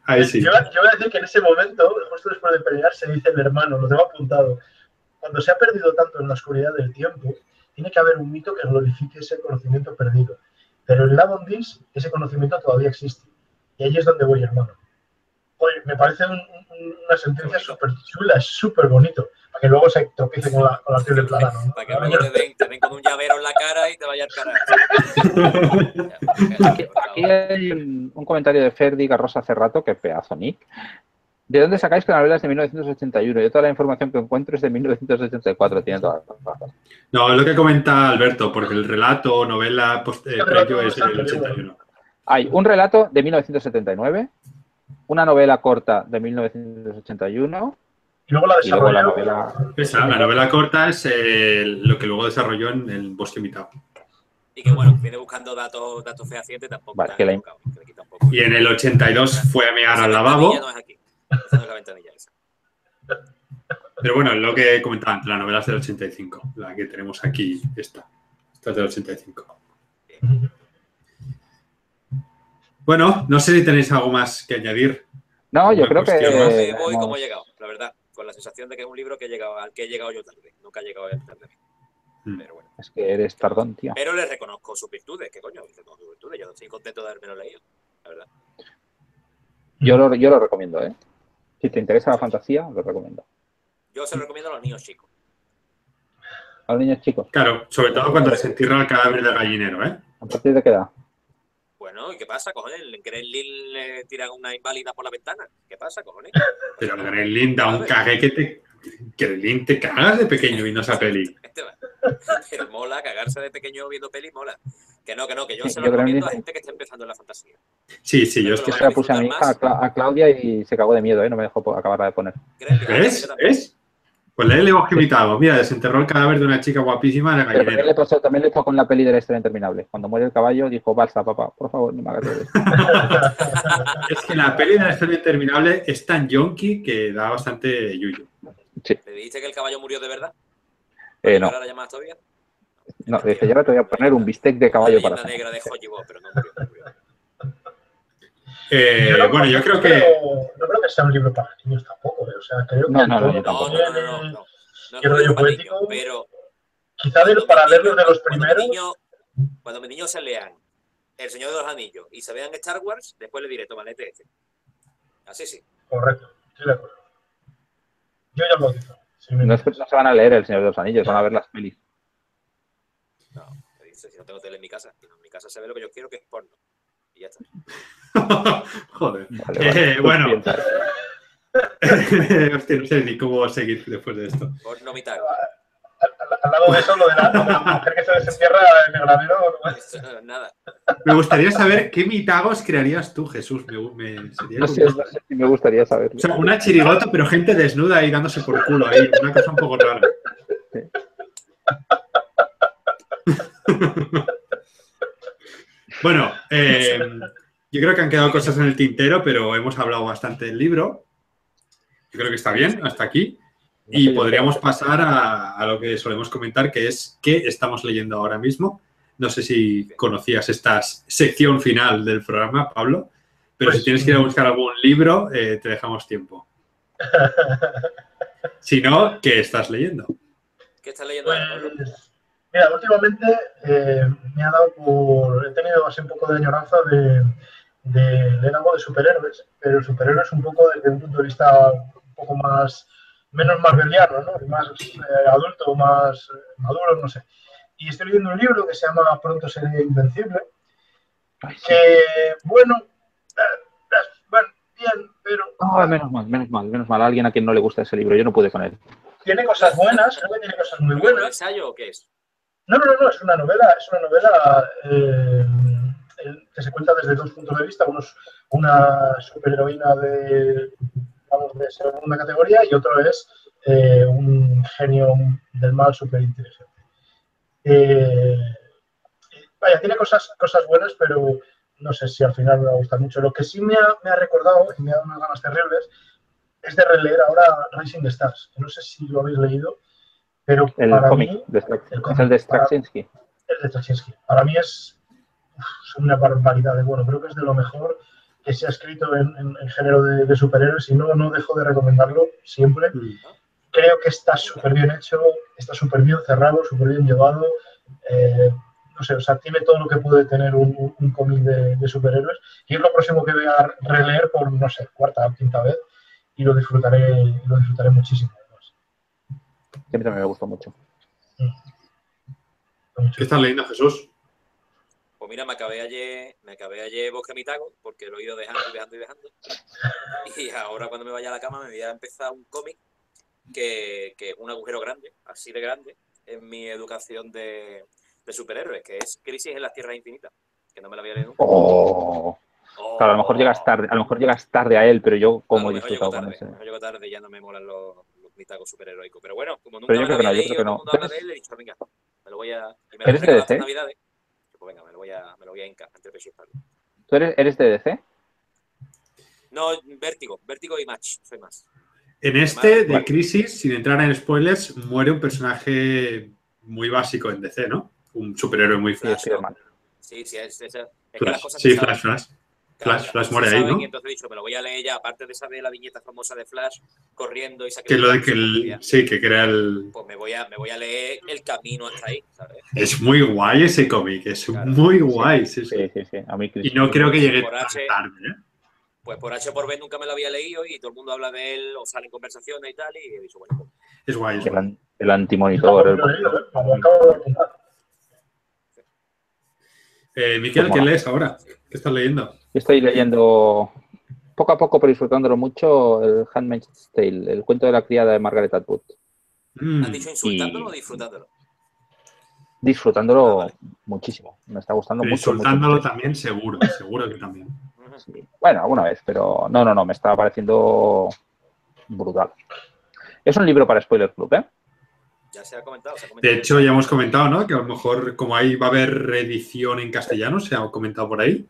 Ahí sí. Yo, yo voy a decir que en ese momento, justo después de pelear, se dice el hermano, lo tengo apuntado. Cuando se ha perdido tanto en la oscuridad del tiempo, tiene que haber un mito que glorifique ese conocimiento perdido. Pero en Lavondis ese conocimiento todavía existe. Y ahí es donde voy, hermano. Oye, me parece un- un- una sentencia súper chula, es súper bonito. Para que luego se tropiece con la, con la de plátano. ¿no? Para que luego te den, te den con un llavero en la cara y te vaya al carajo. Aquí, aquí hay un, un comentario de Ferdi Garrosa hace rato, que pedazo Nick. ¿De dónde sacáis que la novela es de 1981? Yo toda la información que encuentro es de 1984, tiene toda la razón. No, es lo que comenta Alberto, porque el relato, novela, post- eh, previo es del 81. Hay un relato de 1979, una novela corta de 1981 Y luego la y luego la desarrolló. novela... Esa, la novela corta es eh, lo que luego desarrolló en el Bosque Mitad. Y que bueno, viene buscando datos, datos fehacientes, tampoco Vale, que la- equivocado, que le quita un poco. Y en el 82 fue a mear al lavabo. No es aquí. Esa no es la ventanilla esa. Pero bueno, lo que comentaba antes, la novela es del 85. La que tenemos aquí, esta. Esta es del 85. Bueno, no sé si tenéis algo más que añadir. No, yo creo que... más. me voy como he llegado, la verdad. Con la sensación de que es un libro que he llegado, al que he llegado yo tarde. Nunca he llegado él tarde. Mm. Pero bueno. Es que eres tardón, tío. Pero le reconozco sus virtudes. ¿Qué coño? Reconozco sus virtudes. Yo estoy contento de haberme leído. La verdad. Yo lo, yo lo recomiendo, ¿eh? Si te interesa la fantasía, lo recomiendo. Yo se lo recomiendo a los niños chicos. A los niños chicos, Claro, sobre todo cuando se entierra el cadáver del gallinero, ¿eh? ¿a partir de qué edad? Bueno, ¿y qué pasa, cojones? ¿En Gremlin le tiran una inválida por la ventana? ¿Qué pasa, cojones? Pero el Gremlin da un cague que te. Gremlin te cagas de pequeño viendo esa peli. Este va. Pero mola, cagarse de pequeño viendo peli, mola. Que no, que no, que yo Sí, se yo lo recomiendo Gremlin- a gente que esté empezando en la fantasía. Sí, sí, yo estoy. Yo se la puse a mi hija, a, Cla- a Claudia, y se cagó de miedo, ¿eh? No me dejó acabarla de poner. Yo ¿Ves? ¿Ves? Pues léele Bosque Mitado. Mira, desenterró el cadáver de una chica guapísima en el Pero también le, pasó, también le pasó con la peli de la historia interminable. Cuando muere el caballo, dijo, balsa, papá, por favor, no me hagas esto. Es que la peli de la historia interminable es tan yonki que da bastante yuyu. ¿Le dijiste que el caballo murió de verdad? Eh, no, ¿Ahora la llamas todavía? No, dice, ya ahora te voy a poner un bistec de caballo La para leyenda cenar. negra de Hollywood, pero no murió. no murió. Eh, no- bueno, yo creo que. No creo que sea un libro para niños tampoco, ¿eh? O sea, creo que. No, no, no, yo No, tampoco. rollo poético. pero Quizá de los paralelos de los cuando primeros. Cuando mis niños se lean El Señor de los Anillos y se vean Star Wars, después le diré, toma, léete este. Así sí. Correcto, estoy de acuerdo. Yo ya lo digo. Sí, No, es que no se van a leer El Señor de los Anillos, van a ver las pelis. Si no tengo tele en mi casa. En mi casa se ve lo que yo quiero, que es porno. Y ya está. Joder. Vale, vale. Eh, bueno. Hostia, no sé ni cómo seguir después de esto. Porno mitago. Al, al- al lado de eso, lo de la, lo de la mujer que se desentierra en el granero. ¿no? No nada. Me gustaría saber qué mitagos crearías tú, Jesús. Me, me- sería No sé, curioso. no sé si me gustaría saberlo. O sea, una chirigota, pero gente desnuda ahí dándose por culo ahí. Una cosa un poco rara. bueno, eh, yo creo que han quedado cosas en el tintero, pero hemos hablado bastante del libro. Yo creo que está bien hasta aquí. Y podríamos pasar a, a lo que solemos comentar, que es qué estamos leyendo ahora mismo. No sé si conocías esta sección final del programa, Pablo, pero Pues, si tienes que ir a buscar algún libro, eh, te dejamos tiempo. Si no, ¿qué estás leyendo? ¿Qué estás leyendo ahora, Pablo? Pues, mira, últimamente eh, me ha dado por. He tenido así un poco de añoranza de, de leer algo de superhéroes, pero superhéroes un poco desde un punto de vista un poco más. menos marveliano, ¿no? Más eh, adulto, más eh, maduro, no sé. Y estoy leyendo un libro que se llama Pronto seré invencible, Ay, sí. que, bueno, eh, eh, bueno, bien, pero Ah, menos mal, menos mal, menos mal. A alguien a quien no le gusta ese libro. Yo no pude con él. tiene cosas buenas, creo que tiene cosas muy ¿Un buenas. ensayo o qué es? No, no, no, es una novela, es una novela eh, que se cuenta desde dos puntos de vista. Uno es una superheroína de, vamos, de segunda categoría y otro es eh, un genio del mal súper inteligente. Eh, vaya, tiene cosas, cosas buenas, pero no sé si al final me va a gustar mucho. Lo que sí me ha, me ha recordado y me ha dado unas ganas terribles es de releer ahora Rising Stars, no sé si lo habéis leído, pero El para cómic. mí de Strak- el es el de para- Straczynski. el de Straczynski. Para mí es, una barbaridad de bueno. Creo que es de lo mejor que se ha escrito en, en- en género de, de superhéroes y no, no dejo de recomendarlo siempre. Creo que está súper bien hecho, está súper bien cerrado, súper bien llevado. eh, no sé, o sea, tiene todo lo que puede tener un, un- un cómic de, de superhéroes. Y es lo próximo que voy a releer por, no sé, cuarta o quinta vez. Y lo disfrutaré, lo disfrutaré muchísimo. Que a mí también me gustó mucho. ¿Qué estás leyendo, Jesús? Pues mira, me acabé ayer, me acabé ayer Bosque Mitago, porque lo he ido dejando y dejando y dejando. Y ahora cuando me vaya a la cama me voy a empezar un cómic que, que es un agujero grande, así de grande, en mi educación de, de superhéroes, que es Crisis en las Tierras Infinitas, que no me la había leído nunca. Oh. Oh. Claro, a lo mejor llegas tarde, a lo mejor llegas tarde a él, pero yo como he disfrutado con tarde, ese. a lo mejor llego tarde y ya no me molan los, los mitagos superheroicos. Pero bueno, como nunca Pero yo creo que no, yo creo que no. de él, he dicho, venga, me lo voy a... Y me ¿Eres de DC? navidades. Pues venga, me lo voy a, me lo voy a hincar entre pecho y espalda. ¿Tú eres, eres de DC? No, Vértigo, Vértigo y Match, soy más. En este de Vale. Crisis, sin entrar en spoilers, muere un personaje muy básico en DC, ¿no? Un superhéroe muy Sí, flash. Spiderman. Sí, sí, es, es, es que Flash. las cosas Sí. Flash, Flash. Flash, las Flash muere ahí, saben, ¿no? Y entonces he dicho, me lo voy a leer ya, aparte de saber la viñeta famosa de Flash corriendo y Que lo de que el, pues, sí, que crea el. pues me voy a, me voy a leer el camino hasta ahí, ¿sabes? Es muy guay ese cómic, es Claro. muy guay, sí, sí. Sí, sí, sí. A mí Y no creo que llegue tan H. tarde, ¿eh? Pues por H por B nunca me lo había leído y todo el mundo habla de él o sale en conversaciones y tal, y he dicho, bueno, pues, Es guay, es el, guay. an- el antimonitor. Lo he leído, ¿eh? Miquel, Pues ¿qué lees ahora? ¿Qué estás leyendo? Estoy leyendo poco a poco, pero disfrutándolo mucho, el Handmaid's Tale, el cuento de la criada de Margaret Atwood. Mm, ¿has dicho insultándolo y- o disfrutándolo? Disfrutándolo Ah, vale. muchísimo. Me está gustando pero mucho. mucho. también, seguro, seguro que también. Sí. Bueno, alguna vez, pero no, no, no, me está pareciendo brutal. Es un libro para Spoiler Club, ¿eh? Ya se ha comentado, se ha comentado. De hecho, ya hemos comentado, ¿no? Que a lo mejor, como ahí va a haber reedición en castellano, se ha comentado por ahí,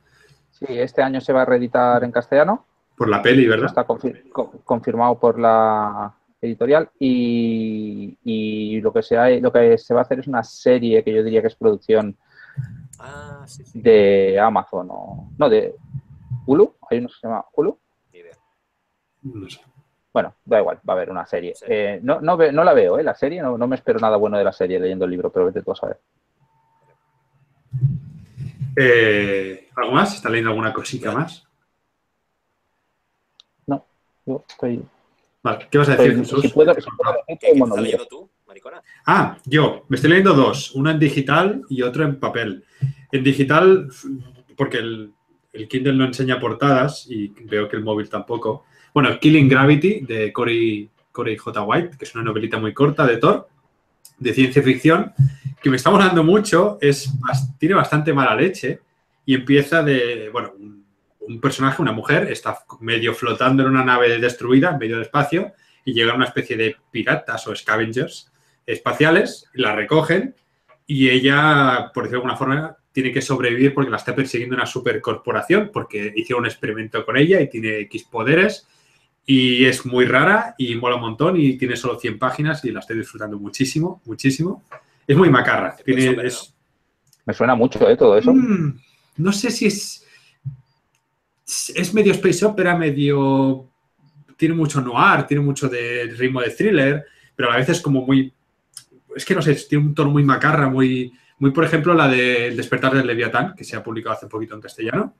Sí, este año se va a reeditar en castellano. por la peli, ¿verdad? Está confir- co- confirmado por la editorial y, y lo, que se ha- lo que se va a hacer es una serie que yo diría que es producción Ah, sí, sí, de Amazon o no de Hulu hay uno que se llama Hulu. No sé. Bueno da igual va a haber una serie Sí. Eh, no, no, ve- no la veo ¿eh? la serie no, no me espero nada bueno de la serie leyendo el libro pero vete tú a saber Eh, ¿Algo más? ¿Está leyendo alguna cosita más? yo estoy, Vale, ¿qué vas a decir, estoy- Jesús? si puedo, si puedo ¿Qué, decirte qué un estás leyendo tú, maricona? Ah, yo, me estoy leyendo dos, uno en digital y otro en papel. En digital, porque el, el Kindle no enseña portadas y veo que el móvil tampoco. Bueno, Killing Gravity de Corey, Corey J. White, que es una novelita muy corta de Thor, de ciencia ficción, que me está molando mucho, es, tiene bastante mala leche y empieza de, bueno, un, un personaje, una mujer, está medio flotando en una nave destruida en medio del espacio y llega una especie de piratas o scavengers espaciales, la recogen y ella, por decirlo de alguna forma, tiene que sobrevivir porque la está persiguiendo una supercorporación, porque hicieron un experimento con ella y tiene X poderes y es muy rara y mola un montón y tiene solo 100 páginas y la estoy disfrutando muchísimo, muchísimo. Es muy macarra. Tiene, es- Me suena mucho, ¿eh? Todo eso. Mm, no sé si es. Es medio space opera, medio. Tiene mucho noir, tiene mucho de ritmo de thriller, pero a la vez es como muy. Es que no sé, tiene un tono muy macarra, muy. Muy, por ejemplo, la de El despertar del Leviatán, que se ha publicado hace poquito en castellano.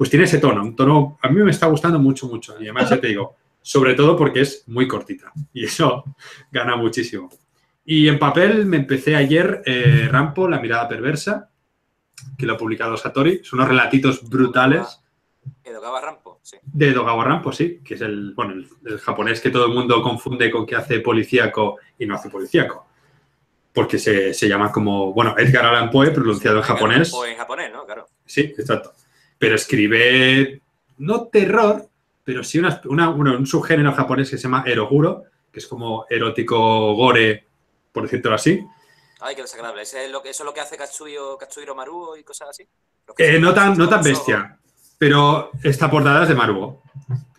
Pues tiene ese tono, un tono. A mí me está gustando mucho, mucho. Y además, ya te digo, sobre todo porque es muy cortita. Y eso gana muchísimo. Y en papel me empecé ayer eh, Rampo, La mirada perversa, que lo ha publicado Satori. Son unos relatitos brutales Edogawa Rampo, sí. de Dogawa Rampo, sí, que es el, bueno, el, el japonés que todo el mundo confunde con que hace policíaco y no hace policíaco. Porque se, se llama como, bueno, Edgar Allan Poe, pronunciado en japonés. O en japonés, ¿no? Claro. Sí, exacto. Pero escribe, no terror, pero sí una, una- una- un subgénero japonés que se llama eroguro, que es como erótico gore, por decirlo así. Ay, qué desagradable. ¿Ese es lo que, ¿Eso es lo que hace Katsuyo, Katsuhiro Maruo y cosas así? Eh, no tan, no tan bestia, pero esta portada es de Maruo.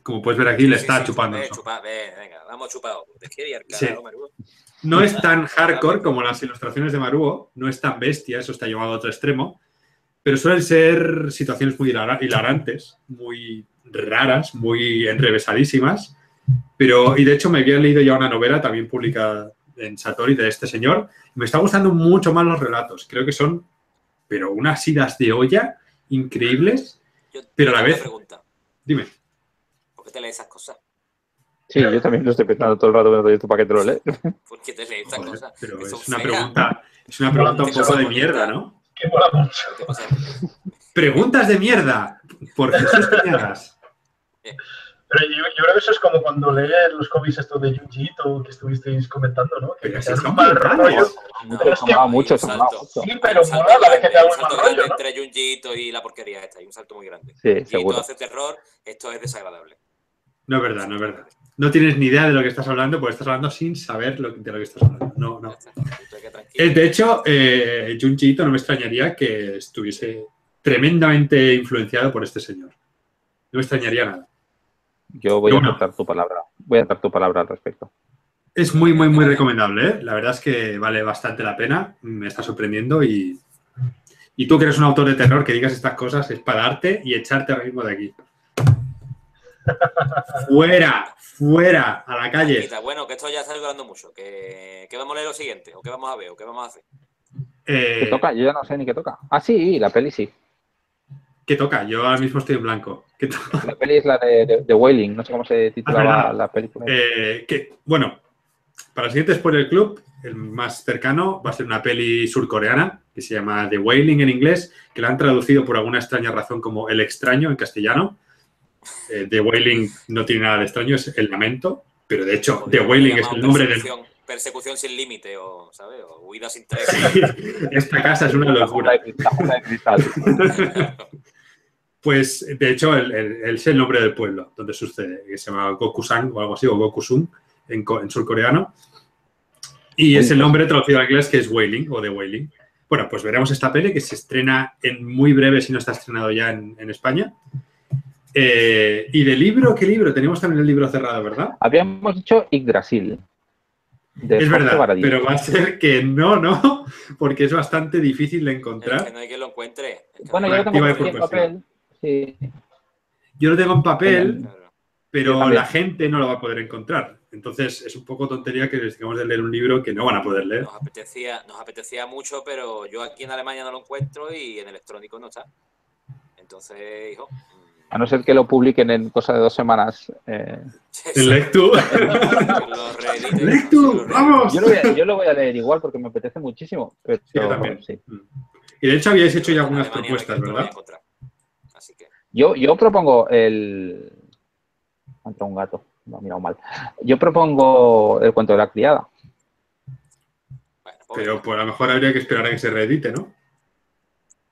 Como puedes ver aquí, le está sí, chupando. eh, eso. chupa- ve, venga, vamos chupado. Maruo. No es tan hardcore como las ilustraciones de Maruo, no es tan bestia, eso está llevado a otro extremo, pero suelen ser situaciones muy hilara- hilarantes, muy raras, muy enrevesadísimas. Pero, y de hecho me había leído ya una novela también publicada en Satori de este señor, me está gustando mucho más los relatos. Creo que son, pero unas idas de olla increíbles. Yo Pero a la vez- pregunta. Dime. ¿Por qué te lees esas cosas? Sí, yo también lo estoy pensando todo el rato cuando esto para que te lo lees. ¿Por qué te lees estas Joder, cosas? pero es una pregunta, es una pregunta un poco de mierda. ¿no? Que mola mucho. Preguntas de mierda. Por Jesús Cañadas. Pero yo, yo creo que eso es como cuando lees los cómics estos de Junji Ito que estuvisteis comentando, ¿no? Que dan son un mal rollo. No, Pero es que- Se mucho, se salto. mucho. Sí, pero mola la vez que te da un mal rollo, ¿no? entre Junjiito y la porquería esta. Hay un salto muy grande. Sí, Junjiito seguro. hace terror, esto es desagradable. No es verdad, no es verdad. No tienes ni idea de lo que estás hablando porque estás hablando sin saber lo- de lo que estás hablando. No, no. Eh, De hecho, eh, Junji Ito no me extrañaría que estuviese tremendamente influenciado por este señor. No me extrañaría nada. Yo voy a aceptar tu palabra. Voy a aceptar tu palabra al respecto. Es muy, muy, muy recomendable. ¿eh? La verdad es que vale bastante la pena. Me está sorprendiendo y, y tú que eres un autor de terror que digas estas cosas es para darte y echarte ahora mismo de aquí. Fuera, fuera, a la calle. Bueno, que esto ya está durando mucho. ¿Qué, ¿Qué vamos a leer lo siguiente? ¿O qué vamos a ver? ¿O qué vamos a hacer? ¿Qué Eh, toca? Yo ya no sé ni qué toca. Ah, sí, la peli sí. ¿Qué toca? Yo ahora mismo estoy en blanco. ¿Qué? La peli es la de, de, de Wailing. No sé cómo se Ah, titulaba la película. Eh, que, bueno, para el siguiente Spoiler Club, el más cercano va a ser una peli surcoreana que se llama The Wailing en inglés, que la han traducido por alguna extraña razón como El extraño en castellano. Eh, The Wailing no tiene nada de extraño, es el lamento, pero de hecho The Wailing es el nombre de persecución, sin límite, o, ¿sabes? O huida sin tregua. esta casa, es una locura. Pues, de hecho, el, el- el- es el nombre del pueblo donde sucede, que se llama Gokusan o algo así, o Gokusun en, en surcoreano. Y es el nombre traducido al inglés que es Wailing o The Wailing. Bueno, pues veremos esta peli que se estrena en muy breve, si no está estrenado ya en, en España. Eh, y de libro, ¿qué libro? Tenemos también el libro cerrado, ¿verdad? Habíamos dicho Yggdrasil. de es verdad, Baradí. pero va a ser que no, no, porque es bastante difícil de Es que encontrar. no hay quien lo encuentre. Es que Bueno, no yo lo tengo en papel. Sí. Yo lo tengo en papel, Claro. Pero la gente no lo va a poder encontrar. Entonces es un poco tontería que les digamos de leer un libro que no van a poder leer. Nos apetecía, nos apetecía mucho, pero yo aquí en Alemania no lo encuentro y en electrónico no está. Entonces, hijo, A no ser que lo publiquen en cosa de dos semanas. Eh. En Lectu. Lectu, vamos. Yo lo, voy a, yo lo, voy a, leer igual porque me apetece muchísimo. Pero, sí, también. Sí. Y de hecho habíais hecho ya algunas propuestas, ¿verdad? Yo, yo propongo el... Entrado un gato, me ha mirado mal. Yo propongo el cuento de la criada. Pero pues a lo mejor habría que esperar a que se reedite, ¿no?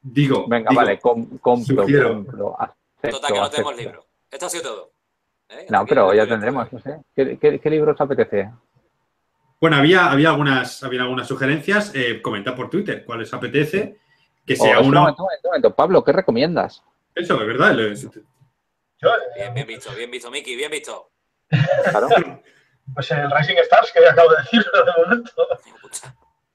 Digo. Venga, digo, vale, com, compro, compro. Total, que no tenemos libro. Esto ha sido todo. ¿Eh? No, pero ya tendremos, no sé. ¿Qué, qué, qué libro os apetece? Bueno, había, había, algunas, había algunas sugerencias. Eh, comenta por Twitter cuál les apetece. Que sea oh, uno. Un momento, un momento, Pablo, ¿qué recomiendas? Eso, de verdad. Bien, bien visto, bien visto, Miki, bien visto. Claro. Pues el Rising Stars, que acabo de decirlo de momento.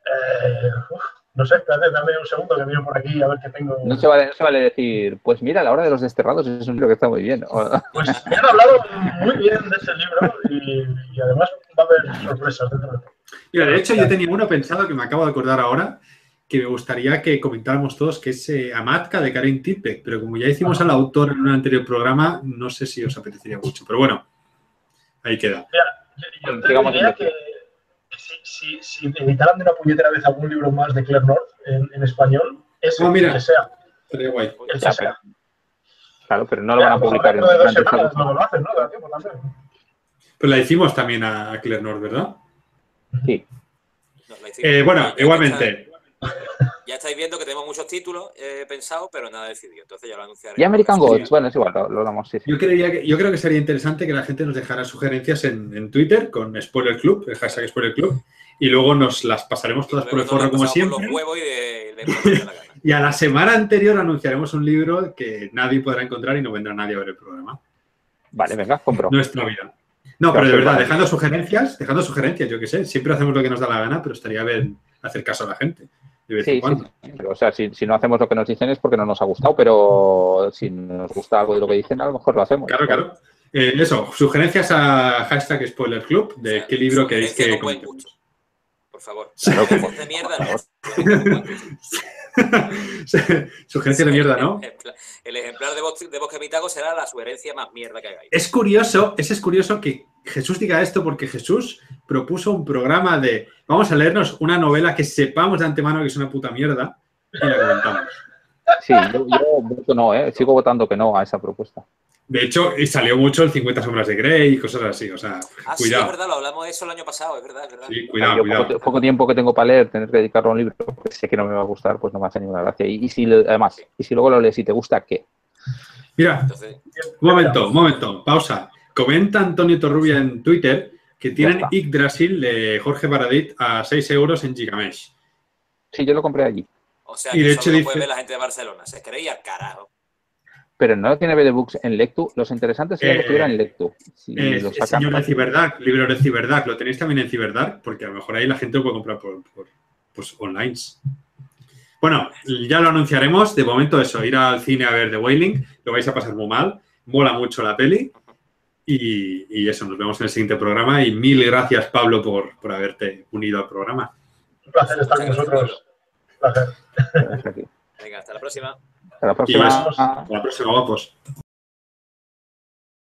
Eh, uf, no sé, espérate, dame un segundo que miro por aquí a ver qué tengo. No se, vale, no se vale decir, pues mira, La Hora de los Desterrados es un libro que está muy bien. Pues me han hablado muy bien de ese libro y, y además va a haber sorpresas dentro de Mira, de hecho, yo tenía uno pensado que me acabo de acordar ahora, que me gustaría que comentáramos todos, que es eh, Amatka de Karen Tipek, pero como ya hicimos al autor en un anterior programa, no sé si os apetecería mucho, pero bueno, ahí queda. Mira, yo, yo te diría que si, si, editaran de una puñetera vez algún libro más de Claire North en, en español, es oh, mira, el que sea. Sería guay. El que sea. Claro, pero no lo van a publicar en de semanas, no lo hacen, ¿no? Da tiempo también. Pero la hicimos también a Claire North, ¿verdad? Sí. Eh, bueno, igualmente. Ya estáis viendo que tenemos muchos títulos eh, pensados, pero nada decidido. Entonces ya lo anunciaré. Y American Gods, bueno, es igual, lo, lo damos. Sí, sí. Yo, creía que, yo creo que sería interesante que la gente nos dejara sugerencias en, en Twitter con Spoiler Club, el hashtag Spoiler Club, y luego nos las pasaremos todas por el forro como siempre. Por y, de, de y a la semana anterior anunciaremos un libro que nadie podrá encontrar y no vendrá nadie a ver el programa. Vale, venga, compro. Nuestra vida. No, pero de verdad, dejando sugerencias, dejando sugerencias, yo qué sé, siempre hacemos lo que nos da la gana, pero estaría bien hacer caso a la gente. De vez Sí, en cuando. sí, sí. O sea, si, si, no hacemos lo que nos dicen es porque no nos ha gustado, pero si nos gusta algo de lo que dicen, a lo mejor lo hacemos. Claro, claro. Eh, eso, sugerencias a hashtag Spoiler Club de O sea, qué libro queréis que con buen comentemos. gusto. Por favor. Claro, como- de mierda, no. Sugerencia de mierda, ¿no? El ejemplar de, Bosque, Mitago será la sugerencia más mierda que hagáis. Es curioso, ese es curioso que Jesús diga esto porque Jesús propuso un programa de vamos a leernos una novela que sepamos de antemano que es una puta mierda y la comentamos. Sí, yo, yo voto no, ¿eh? sigo votando que no a esa propuesta. De hecho, y salió mucho el 50 sombras de Grey y cosas así, o sea, Ah, sí, es cuidado. verdad, lo hablamos de eso el año pasado, es verdad, es verdad. Sí, cuidado, yo cuidado. poco, poco tiempo que tengo para leer, tener que dedicarlo a un libro que sé que no me va a gustar, pues no me hace ninguna gracia. Y, y si además, y si luego lo lees y te gusta, ¿qué? Mira, Entonces, un momento, un momento, pausa. Comenta Antonio Torrubia en Twitter que tienen. Yggdrasil de Jorge Baradit a 6 euros en Gigamesh. Sí, yo lo compré allí. o sea, Y que de eso hecho lo dice- puede ver la gente de Barcelona. Se creía carajo. Pero no tiene BD Books en Lectu. Los interesantes sería Eh, que estuviera en Lectu. Si Eh, lo sacan señor de. Ciberdark, libro de Ciberdark, lo tenéis también en Ciberdark, porque a lo mejor ahí la gente lo puede comprar por, por pues, online. Bueno, ya lo anunciaremos. De momento, eso, ir al cine a ver The Wailing, lo vais a pasar muy mal. Mola mucho la peli. Y, y eso, nos vemos en el siguiente programa. Y mil gracias, Pablo, por, por haberte unido al programa. Un placer estar con vosotros. Un placer. Venga, hasta la próxima. Hasta la Y próxima. hasta la próxima, guapos.